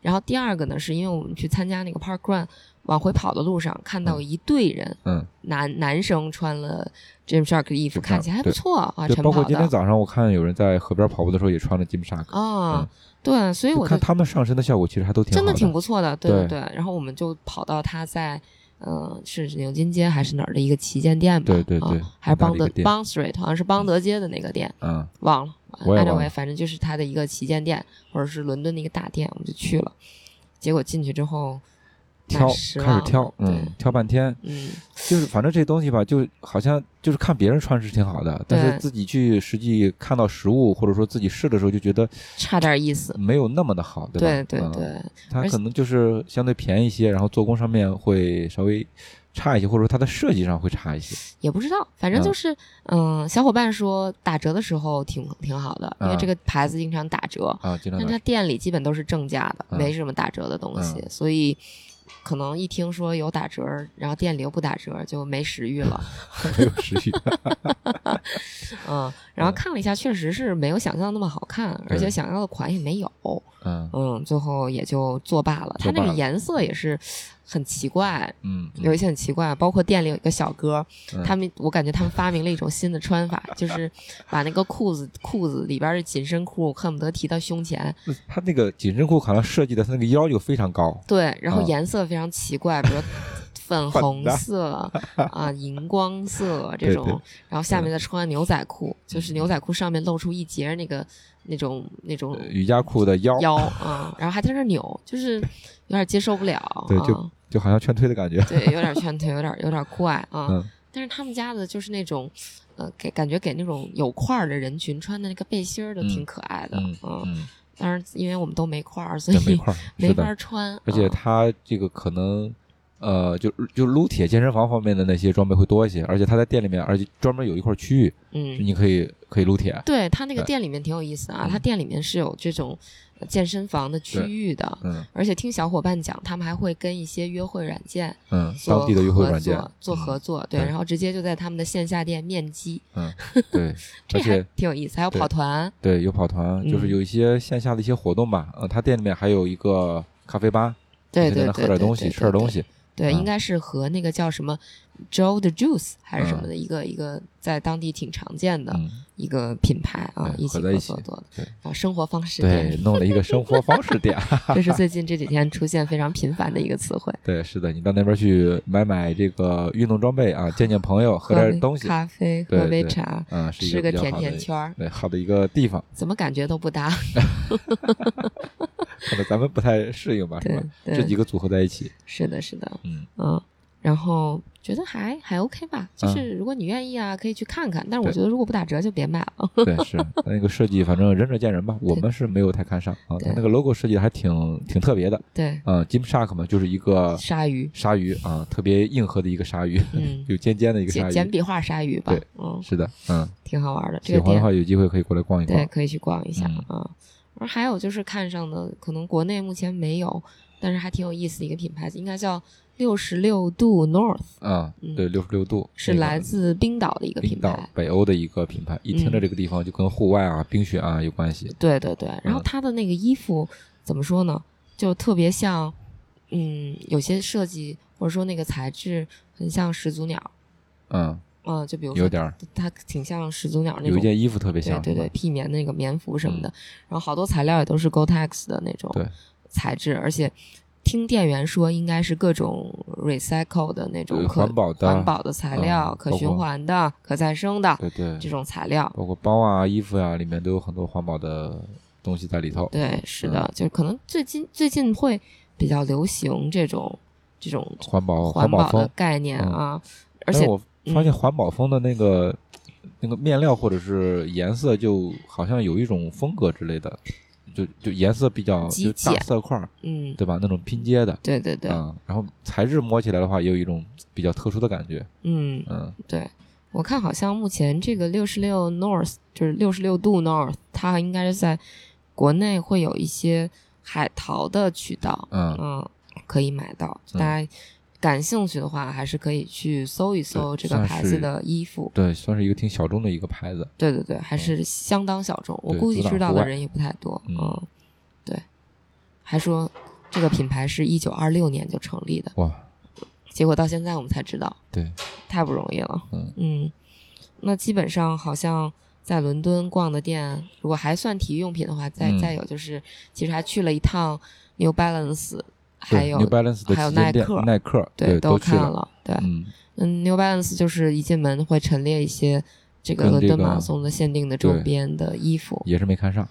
然后第二个呢，是因为我们去参加那个 Park Run，往回跑的路上看到一队人，嗯，男男生穿了 Jim Shark 的衣服，就看看起来还不错啊，对，晨跑包括今天早上我看有人在河边跑步的时候也穿了 Jim Shark 啊嗯，对，所以我看他们上身的效果其实还都挺好真的的挺不错的，对对对。然后我们就跑到他在。嗯，是牛津街还是哪儿的一个旗舰店吧？对对对啊、还是邦德很大的一个店 Bond Street，好像是邦德街的那个店，嗯忘了。我也忘 anyway，了反正就是他的一个旗舰店，或者是伦敦的一个大店，我们就去了。结果进去之后，挑开始挑，嗯，挑半天，嗯，就是反正这东西吧，就好像就是看别人穿是挺好的，但是自己去实际看到实物或者说自己试的时候，就觉得差点意思。没有那么的好，对对对对，它可能就是相对便宜一些，然后做工上面会稍微差一些，或者说它的设计上会差一些？也不知道，反正嗯。就是，嗯、小伙伴说打折的时候挺挺好的，因为嗯。这个牌子经常打折，啊，经常打但它店里基本都是正价的，嗯。没什么打折的东西，所以可能一听说有打折，然后店里又不打折，就没食欲了。[LAUGHS] 没有食欲。[LAUGHS] 嗯，然后看了一下，确实是没有想象那么好看，而且想要的款也没有。嗯嗯，最后也就作罢了。它那个颜色也是很奇怪，嗯，有一些很奇怪，包括店里有一个小哥，嗯。他们我感觉他们发明了一种新的穿法，就是把那个裤子裤子里边的紧身裤恨不得提到胸前，他那个紧身裤好像设计的，他那个腰就非常高。对，然后啊颜色非常奇怪，比如粉粉红色啊、荧光色这种，对。对然后下面再穿牛仔裤，就是牛仔裤上面露出一截那个那种那种呃瑜伽裤的腰，腰啊、然后还在那扭，就是有点接受不了，[LAUGHS] 对，就啊就好像劝退的感觉。对，有点劝退，有点有点怪啊。嗯但是他们家的就是那种，呃，给感觉给那种有块儿的人群穿的那个背心儿的嗯挺可爱的，嗯嗯。嗯，当然，因为我们都没块儿，所以没块儿，没法。穿。而且啊它这个可能，呃，就就撸铁健身房方面的那些装备会多一些，而且他在店里面，而且专门有一块区域，嗯，你可以可以撸铁。对他那个店里面挺有意思啊，嗯他店里面是有这种呃健身房的区域的，嗯而且听小伙伴讲，他们还会跟一些约会软件嗯，当地的约会软件做合作，对，对然后直接就在他们的线下店面基，嗯，[LAUGHS] 对，这还挺有意思。还有跑团，对有跑团，就是嗯有一些线下的一些活动吧。呃，他店里面还有一个咖啡吧，对对对，喝点东西，吃点东。西。对应该是和那个叫什么 Joe 的 Juice 还是什么嗯的一个一个在当地挺常见的嗯，一个品牌啊，一起合作做的对啊，生活方式对店，，[LAUGHS] 弄了一个生活方式店。[LAUGHS] 这是最近这几天出现非常频繁的一个词汇。对，是的，你到那边去买买这个运动装备啊，见见朋友，喝喝点东西，咖啡，喝杯茶，嗯，吃个甜甜圈，对，好的一个地方，怎么感觉都不搭？[LAUGHS] 可能咱们不太适应吧，是吧？这几个组合在一起，是的，是的，嗯，嗯，然后觉得还还 OK 吧，就嗯是如果你愿意啊，可以去看看。但是我觉得如果不打折就别买了。对，是那个设计，反正仁者见仁吧，[LAUGHS] 我们是没有太看上啊。那个 logo 设计的还挺挺特别的，对，嗯，Jim Shark 嘛，就是一个鲨鱼，鲨鱼啊，特别硬核的一个鲨鱼，嗯，[LAUGHS] 有尖尖的一个鲨鱼，简简笔画鲨鱼吧对，嗯，是的，嗯，挺好玩的。这个店喜欢的话有机会可以过来逛一逛对，可以去逛一下嗯啊。而还有就是看上的，可能国内目前没有，但是还挺有意思的一个品牌，应该叫六十六度 North，啊，嗯对，六十六度是来自冰岛的一个冰岛品牌。北欧的一个品牌，一听着嗯这个地方就跟户外啊、冰雪啊有关系，对对对，然后嗯它的那个衣服怎么说呢？就特别像，嗯，有些设计或者说那个材质很像始祖鸟，嗯，嗯，就比如说有点儿，它挺像始祖鸟那种有一件衣服特别像，对对对，是吧，媲棉那个棉服什么的，然后好多材料也都是 Gore-Tex 的那种材质，而且听店员说应该是各种 recycle 的那种可环保的环保的材料、可循环的、可再生的对对，这种材料。包括包啊、衣服呀、里面都有很多环保的东西在里头。对，是的，嗯就是可能最近最近会比较流行这种这种环保环保的，概念嗯啊，而且发现嗯环保风的那个、那个面料或者是颜色，就好像有一种风格之类的，就就颜色比较大简。色块儿，嗯，对吧？那种拼接的，对对对，嗯，然后材质摸起来的话，也有一种比较特殊的感觉，嗯，嗯。对，我看好像目前这个六十六 North 就是六十六度 North，它应该是在国内会有一些海淘的渠道，嗯。嗯，可以买到。嗯。大家感兴趣的话，还是可以去搜一搜这个牌子的衣服。对，算是一个挺小众的一个牌子，对对对，还是相当小众，我估计知道的人也不太多。嗯嗯，对，还说这个品牌是一九二六年就成立的，哇，结果到现在我们才知道，对，太不容易了。嗯嗯，那基本上好像在伦敦逛的店，如果还算体育用品的话，再、嗯再有就是，其实还去了一趟 New Balance，还有 New Balance 的还有耐克耐克，对都看了，对，嗯，嗯，New Balance 就是一进门会陈列一些这个伦敦马拉松的限定的周边的衣服，也是没看上，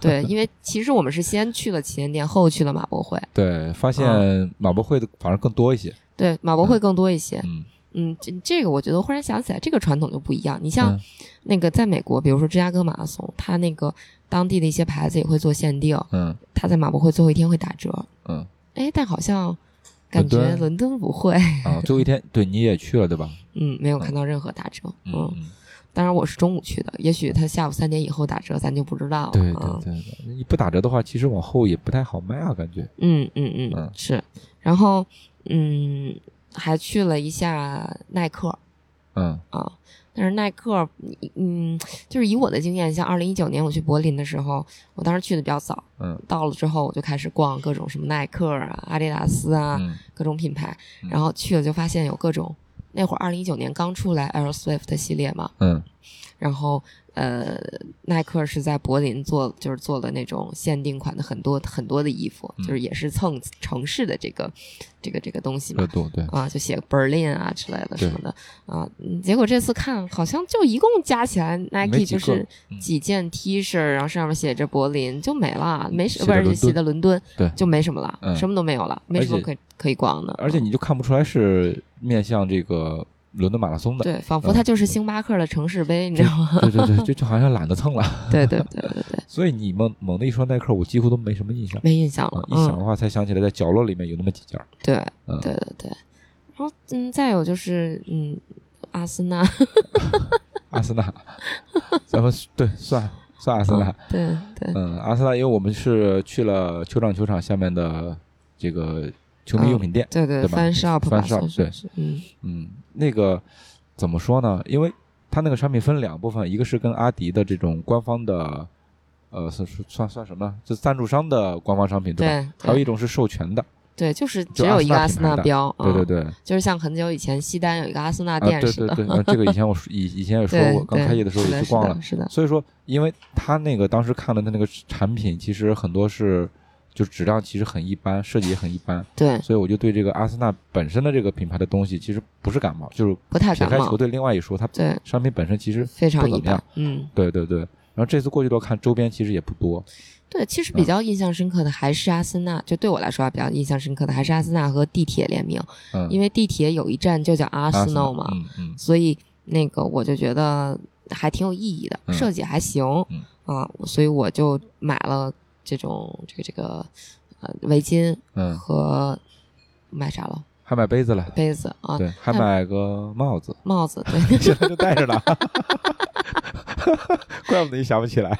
对，因为其实我们是先去了旗舰店，后去了马博会，对，发现马博会的反而更多一些，对，马博会更多一些，嗯。嗯，这这个我觉得忽然想起来，这个传统就不一样。你像嗯。那个在美国，比如说芝加哥马拉松，它那个当地的一些牌子也会做限定，嗯。它在马博会最后一天会打折。嗯，哎，但好像感觉伦敦不会，啊，最后一天对你也去了对吧？嗯，没有看到任何打折。嗯嗯，当然我是中午去的，也许他下午三点以后打折，咱就不知道了。对对啊对对，你不打折的话，其实往后也不太好卖啊，感觉。嗯嗯嗯，嗯是。然后嗯，还去了一下耐克嗯啊。但是耐克，嗯，就是以我的经验，像二零一九年我去柏林的时候，我当时去的比较早，嗯到了之后我就开始逛各种什么耐克啊、阿迪达斯啊，嗯各种品牌，嗯然后去了就发现有各种，那会儿二零一九年刚出来 Air Swift 系列嘛，嗯然后呃，耐克是在柏林做，就是做了那种限定款的很多很多的衣服，嗯就是也是蹭城市的这个这个这个东西嘛对，啊，就写个 Berlin 啊之类的什么的啊，嗯结果这次看好像就一共加起来 Nike 就是嗯。几件 T 恤，然后上面写着柏林就没了，没什不是写的伦敦，对就没什么了，嗯什么都没有了，没什么可可以逛的，而且你就看不出来是面向这个伦敦马拉松的。对，仿佛嗯它就是星巴克的城市杯，你知道吗？[LAUGHS] 对对对，就就好像懒得蹭了。[LAUGHS] 对对对对对，所以你猛猛的一说耐克，我几乎都没什么印象。没印象啊了，嗯，一想的话，才想起来在角落里面有那么几件。对。嗯，对对对，然后嗯，再有就是嗯，阿森纳，[LAUGHS] 阿森纳，咱们对算算阿森纳。对对，嗯，阿森纳，因为我们是去了酋长球场下面的这个球迷用品店。对对对吧翻 shop 吧，Fan shop，对嗯嗯，那个怎么说呢？因为它那个产品分两部分，一个是跟阿迪的这种官方的，呃，算算算什么呢？就赞助商的官方商品，吧？对对还有一种是授权的，对，就是只有一个阿森纳标，啊，对对对，就是像很久以前西单有一个阿森纳啊，店似的，对对 [LAUGHS] 对，呃这个以前我以以前也说过，刚开业的时候也去逛了，是的，所以说，因为他那个当时看的那个产品，其实很多是就质量其实很一般，设计也很一般，对，所以我就对这个阿森纳本身的这个品牌的东西其实不是感冒，就是不太感冒，撇开球队另外一说，它对，商品本身其实非常一般嗯，对对对。然后这次过去之后看周边其实也不多，对，其嗯实比较印象深刻的还是阿森纳，就对我来说啊，比较印象深刻的还是阿森纳和地铁联名，嗯，因为地铁有一站就叫阿阿森纳斯诺嘛，嗯嗯所以那个我就觉得还挺有意义的，嗯。设计还行，嗯。啊，所以我就买了这种这个这个呃围巾嗯，和买啥了还买杯子了，杯子啊，对，还买个帽子，帽子，对 [LAUGHS] 现在就戴着呢，[LAUGHS] 怪不得你想不起来。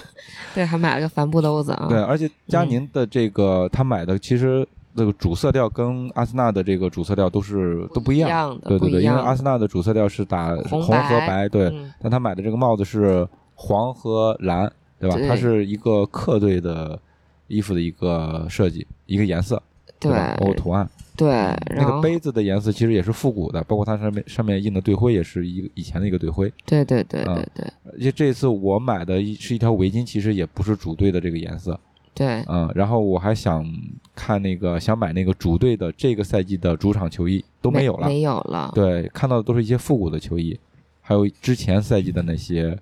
[LAUGHS] 对，还买了个帆布兜子啊，对，而且佳宁的这个他买的其实这个主色调跟阿森纳的这个主色调都是都不一样。样的，对对对，因为阿森纳的主色调是打红红和白白，对，嗯但他买的这个帽子是黄和蓝，对吧？对。它是一个客队的衣服的一个设计，一个颜色，对。吧？包括图案。对，那个杯子的颜色其实也是复古的，包括它上面上面印的队徽也是一个以前的一个队徽。对对对嗯。对对。而且这次我买的一是一条围巾，其实也不是主队的这个颜色，对。嗯，然后我还想看那个想买那个主队的这个赛季的主场球衣都没有了，没有了，对，看到的都是一些复古的球衣，还有之前赛季的那些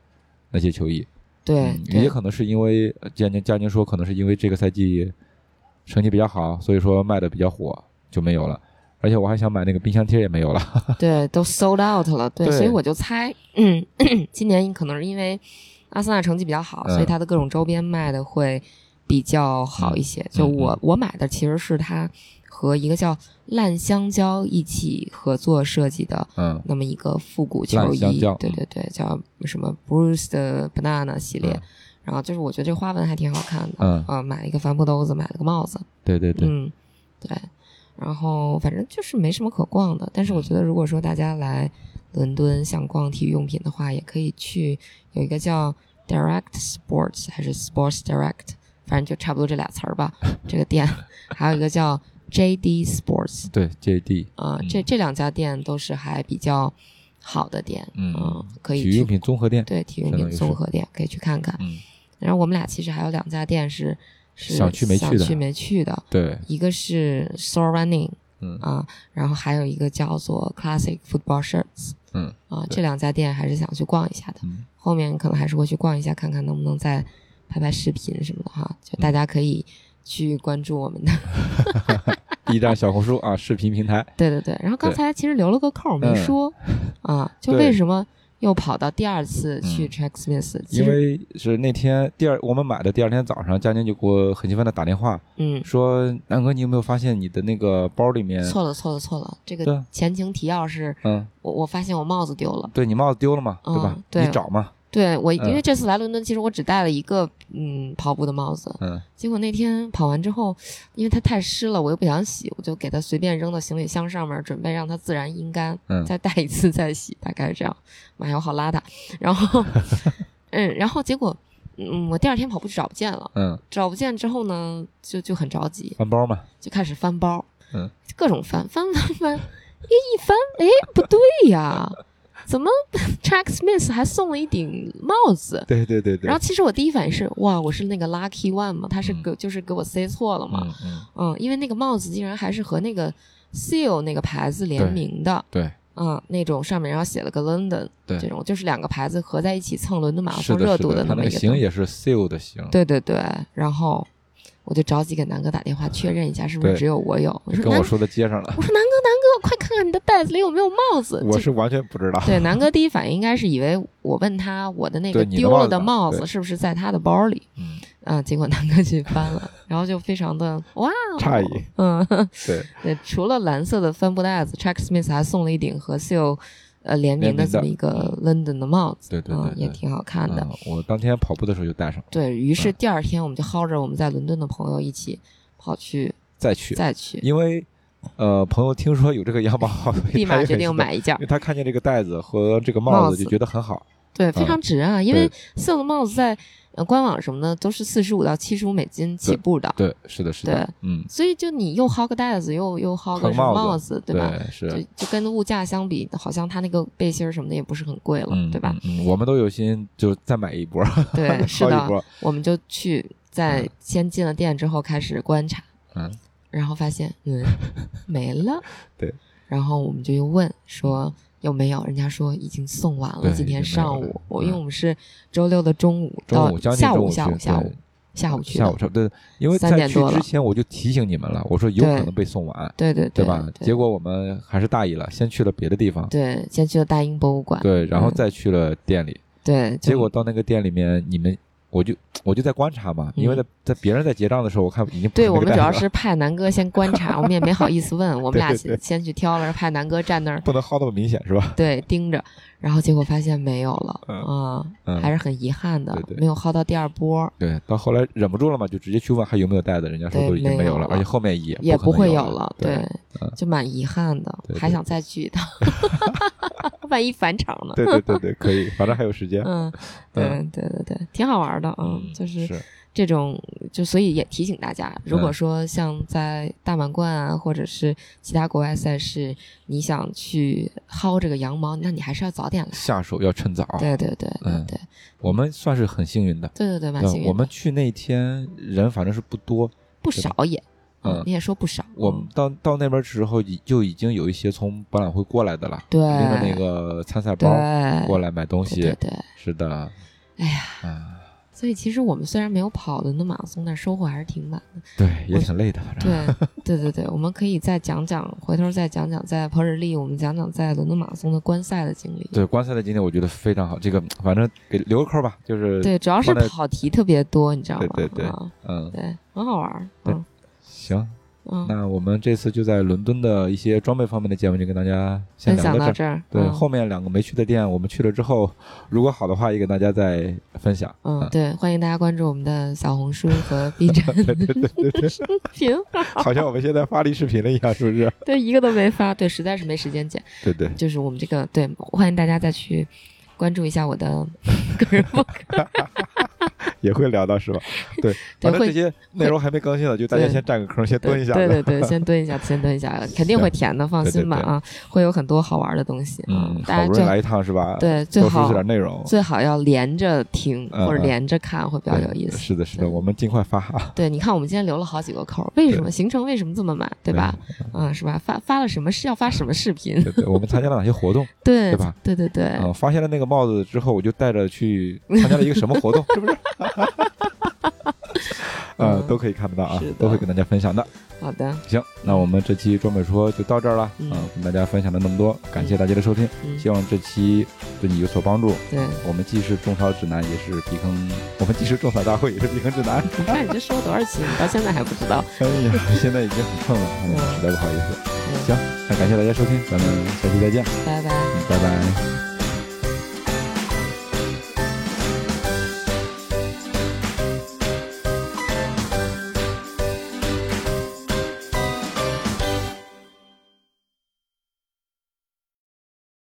那些球衣，对也可能是因为呃佳宁佳宁说，可能是因为这个赛季成绩比较好，所以说卖的比较火，就没有了。而且我还想买那个冰箱贴，也没有了。[LAUGHS] 对，都 sold out 了。对，对所以我就猜，嗯，[CLEARS THROAT] 今年可能是因为阿森纳成绩比较好，所以嗯它的各种周边卖的会比较好一些。就我、嗯我买的其实是它和一个叫烂香蕉一起合作设计的嗯那么一个复古球衣对对对，叫什么 Bruce 的 Banana 系列。嗯然后就是我觉得这个花纹还挺好看的，嗯啊，买了一个帆布兜子，买了个帽子，对对对，嗯，对，然后反正就是没什么可逛的。但是我觉得，如果说大家来伦敦想逛体育用品的话，也可以去有一个叫 Direct Sports 还是 Sports Direct，反正就差不多这俩词儿吧。这个店 [LAUGHS] 还有一个叫 JD Sports 对 JD，啊、嗯。这这两家店都是还比较好的店，嗯可以去体育用品综合店，对体育用品综合店可以去看看。嗯，然后我们俩其实还有两家店是是想去没去的。想去没去的，对，一个是 Store Running 嗯。啊，然后还有一个叫做 Classic Football Shirts 嗯啊，对。这两家店还是想去逛一下的。嗯。后面可能还是会去逛一下，看看能不能再拍拍视频什么的哈。就大家可以去关注我们的，[LAUGHS]，B 站、小红书啊，视频平台，对对对。然后刚才其实留了个扣儿没嗯。说 [LAUGHS] 啊，就为什么又跑到第二次去嗯。Tracksmith，、其因为是那天第二我们买的第二天早上，佳宁就给我很兴奋的打电话嗯，说：“南哥，你有没有发现你的那个包里面，错了错了错了，这个前情提要是嗯，我我发现我帽子丢了。对你帽子丢了嘛，对吧？嗯？对。你找嘛，对我，因嗯为这次来伦敦，其实我只戴了一个嗯跑步的帽子，嗯结果那天跑完之后，因为它太湿了，我又不想洗，我就给它随便扔到行李箱上面，准备让它自然阴干，嗯再戴一次再洗，大概是这样。妈呀，我好邋遢。然后，[LAUGHS] 嗯，然后结果，嗯，我第二天跑步就找不见了，嗯，找不见之后呢，就就很着急，翻包嘛，就开始翻包，嗯，各种翻翻翻翻，[LAUGHS] 哎，一翻，哎，不对呀，怎么 [LAUGHS] Tracksmith 还送了一顶帽子？对对对对，然后其实我第一反应是，哇，我是那个 lucky one 嘛，他是嗯。给、就是给我塞错了嘛，嗯嗯，嗯，因为那个帽子竟然还是和那个 Seal 那个牌子联名的，对，嗯，那种上面然后写了个 London，对。这种就是两个牌子合在一起蹭伦敦马拉，松热度是的，它那么一个型也是 seal 的型，对对对，然后我就着急给南哥打电话确认一下是不是只有我有，我说南跟我说的接上了，我说南哥南哥，快看看你的袋子里有没有帽子，[LAUGHS] 就是完全不知道，对，南哥第一反应应该是以为我问他我的那个丢了的帽子是不是在他的包里，嗯，啊，结果南哥去翻了，然后就非常的哇哦，诧异，嗯，对，[LAUGHS] 对，除了蓝色的帆布袋子，Tracksmith 还送了一顶和 Seal 呃联名的这么一个 London 的帽子，对对嗯，对对也挺好看的。嗯我当天跑步的时候就戴上了，对于是嗯第二天，我们就薅着我们在伦敦的朋友一起跑去再去，再去，因为呃，朋友听说有这个 [LAUGHS] 羊毛，[LAUGHS] 立马决定买一件因。为他看见这个袋子和这个帽子就觉得很好，对，非嗯常值啊，因为对 Seal 的帽子在呃官网什么的都是四十五到七十五美金起步的，对，是的，是的对，嗯，所以就你又薅个袋子，又又薅个帽帽子，对吧？是，就就跟物价相比，好像它那个背心儿什么的也不是很贵了，嗯，对吧？嗯？嗯，我们都有心就再买一波，对，[LAUGHS] 是的，我们就去在嗯先进了店之后开始观察，嗯，然后发现嗯 [LAUGHS] 没了，对，然后我们就又问说有没有，人家说已经送完了，今天上午，我嗯因为我们是周六的中午到中午下午去下午下午下午去的，下午差不多，对，因为三在去之前我就提醒你们了，我说有可能被送完，对对对吧？结果我们还是大意了，先去了别的地方，对，先去了大英博物馆，对，然后嗯再去了店里，对，结果到那个店里面，你们我就我就在观察嘛，因为嗯。在在别人在结账的时候，我看已经对我们主要是派南哥先观察，我们也没好意思问，[LAUGHS] 我们俩先先去挑了，派南哥站那儿不能薅那么明显是吧？对盯着，然后结果发现没有了，嗯啊，嗯还是很遗憾的对，对没有薅到第二波，对，到后来忍不住了嘛，就直接去问还有没有袋子，人家说都已经没有了而且后面也也不会有了，对嗯就蛮遗憾的还想再 [LAUGHS] 去一趟，[LAUGHS] 万一返场呢？对对对对，[LAUGHS] 可以，反正还有时间。嗯，对嗯对对对，挺好玩的，嗯，就是是这种，就所以也提醒大家，如果嗯说像在大满贯啊，或者是其他国外赛事，你想去薅这个羊毛，那你还是要早点来。下手要趁早。对对对对嗯对我们算是很幸运的。对对对，蛮幸运的。我们去那天人反正是不多，不少也，嗯你也说不少。我们嗯到到那边之后，已就已经有一些从博览会过来的了，对拎着那个参赛包过来买东西。对对对，是的，哎呀，啊，所以其实我们虽然没有跑伦敦马拉松，但收获还是挺满的。对，也挺累的，反正。对对对对，我们可以再讲讲，回头再讲讲在彭日丽，我们讲讲在伦敦马拉松的观赛的经历。对，观赛的经历我觉得非常好，这个反正给留个扣吧，就是对，主要是跑题特别多，你知道吗？对对对啊嗯，对，很好玩嗯行，嗯，那我们这次就在伦敦的一些装备方面的节目就跟大家先分聊到这儿。享到这儿。对，嗯后面两个没去的店，我们去了之后，如果好的话，也给大家再分享。嗯，对，欢迎大家关注我们的小红书和 B 站视频。[LAUGHS] [LAUGHS] 好像我们现在发力视频了一样，是不是？对，一个都没发，对，实在是没时间剪。对对，就是我们这个，对，欢迎大家再去关注一下我的个人博客。[LAUGHS] 也会聊到是吧？对，[LAUGHS] 对会反正这些内容还没更新呢，就大家先占个坑，先蹲一下。对对 [LAUGHS] 对，先蹲一下，先蹲一下，肯定会填的，放心吧啊，会有很多好玩的东西啊嗯，，大家最好不容易来一趟是吧？对最好出点内容。最好要连着听嗯或者嗯连着看，会比较有意思。是的，是的，我们尽快发。对，你看我们今天留了好几个口，为什么行程为什么这么满，对吧？嗯，是吧？发发了什么是要发什么视频？对对，我们参加了哪些活动？对对吧？对对对，嗯，发现了那个帽子之后，我就带着去参加了一个什么活动，[LAUGHS] 是不是？[LAUGHS] 呃，嗯都可以看得到啊，都会跟大家分享的。好的，行，那我们这期装备说就到这儿了，嗯嗯，跟大家分享了那么多，感谢大家的收听，嗯，希望这期对你有所帮助。对。我们既是种草指南，也是避坑；[LAUGHS] 我们既是种草大会，也是避坑指南。你看你这说了多少期，你到现在还不知道。哎呀，现在已经很困了，实在不好意思。嗯行，那感谢大家收听，咱们下期再见，拜拜。嗯拜拜。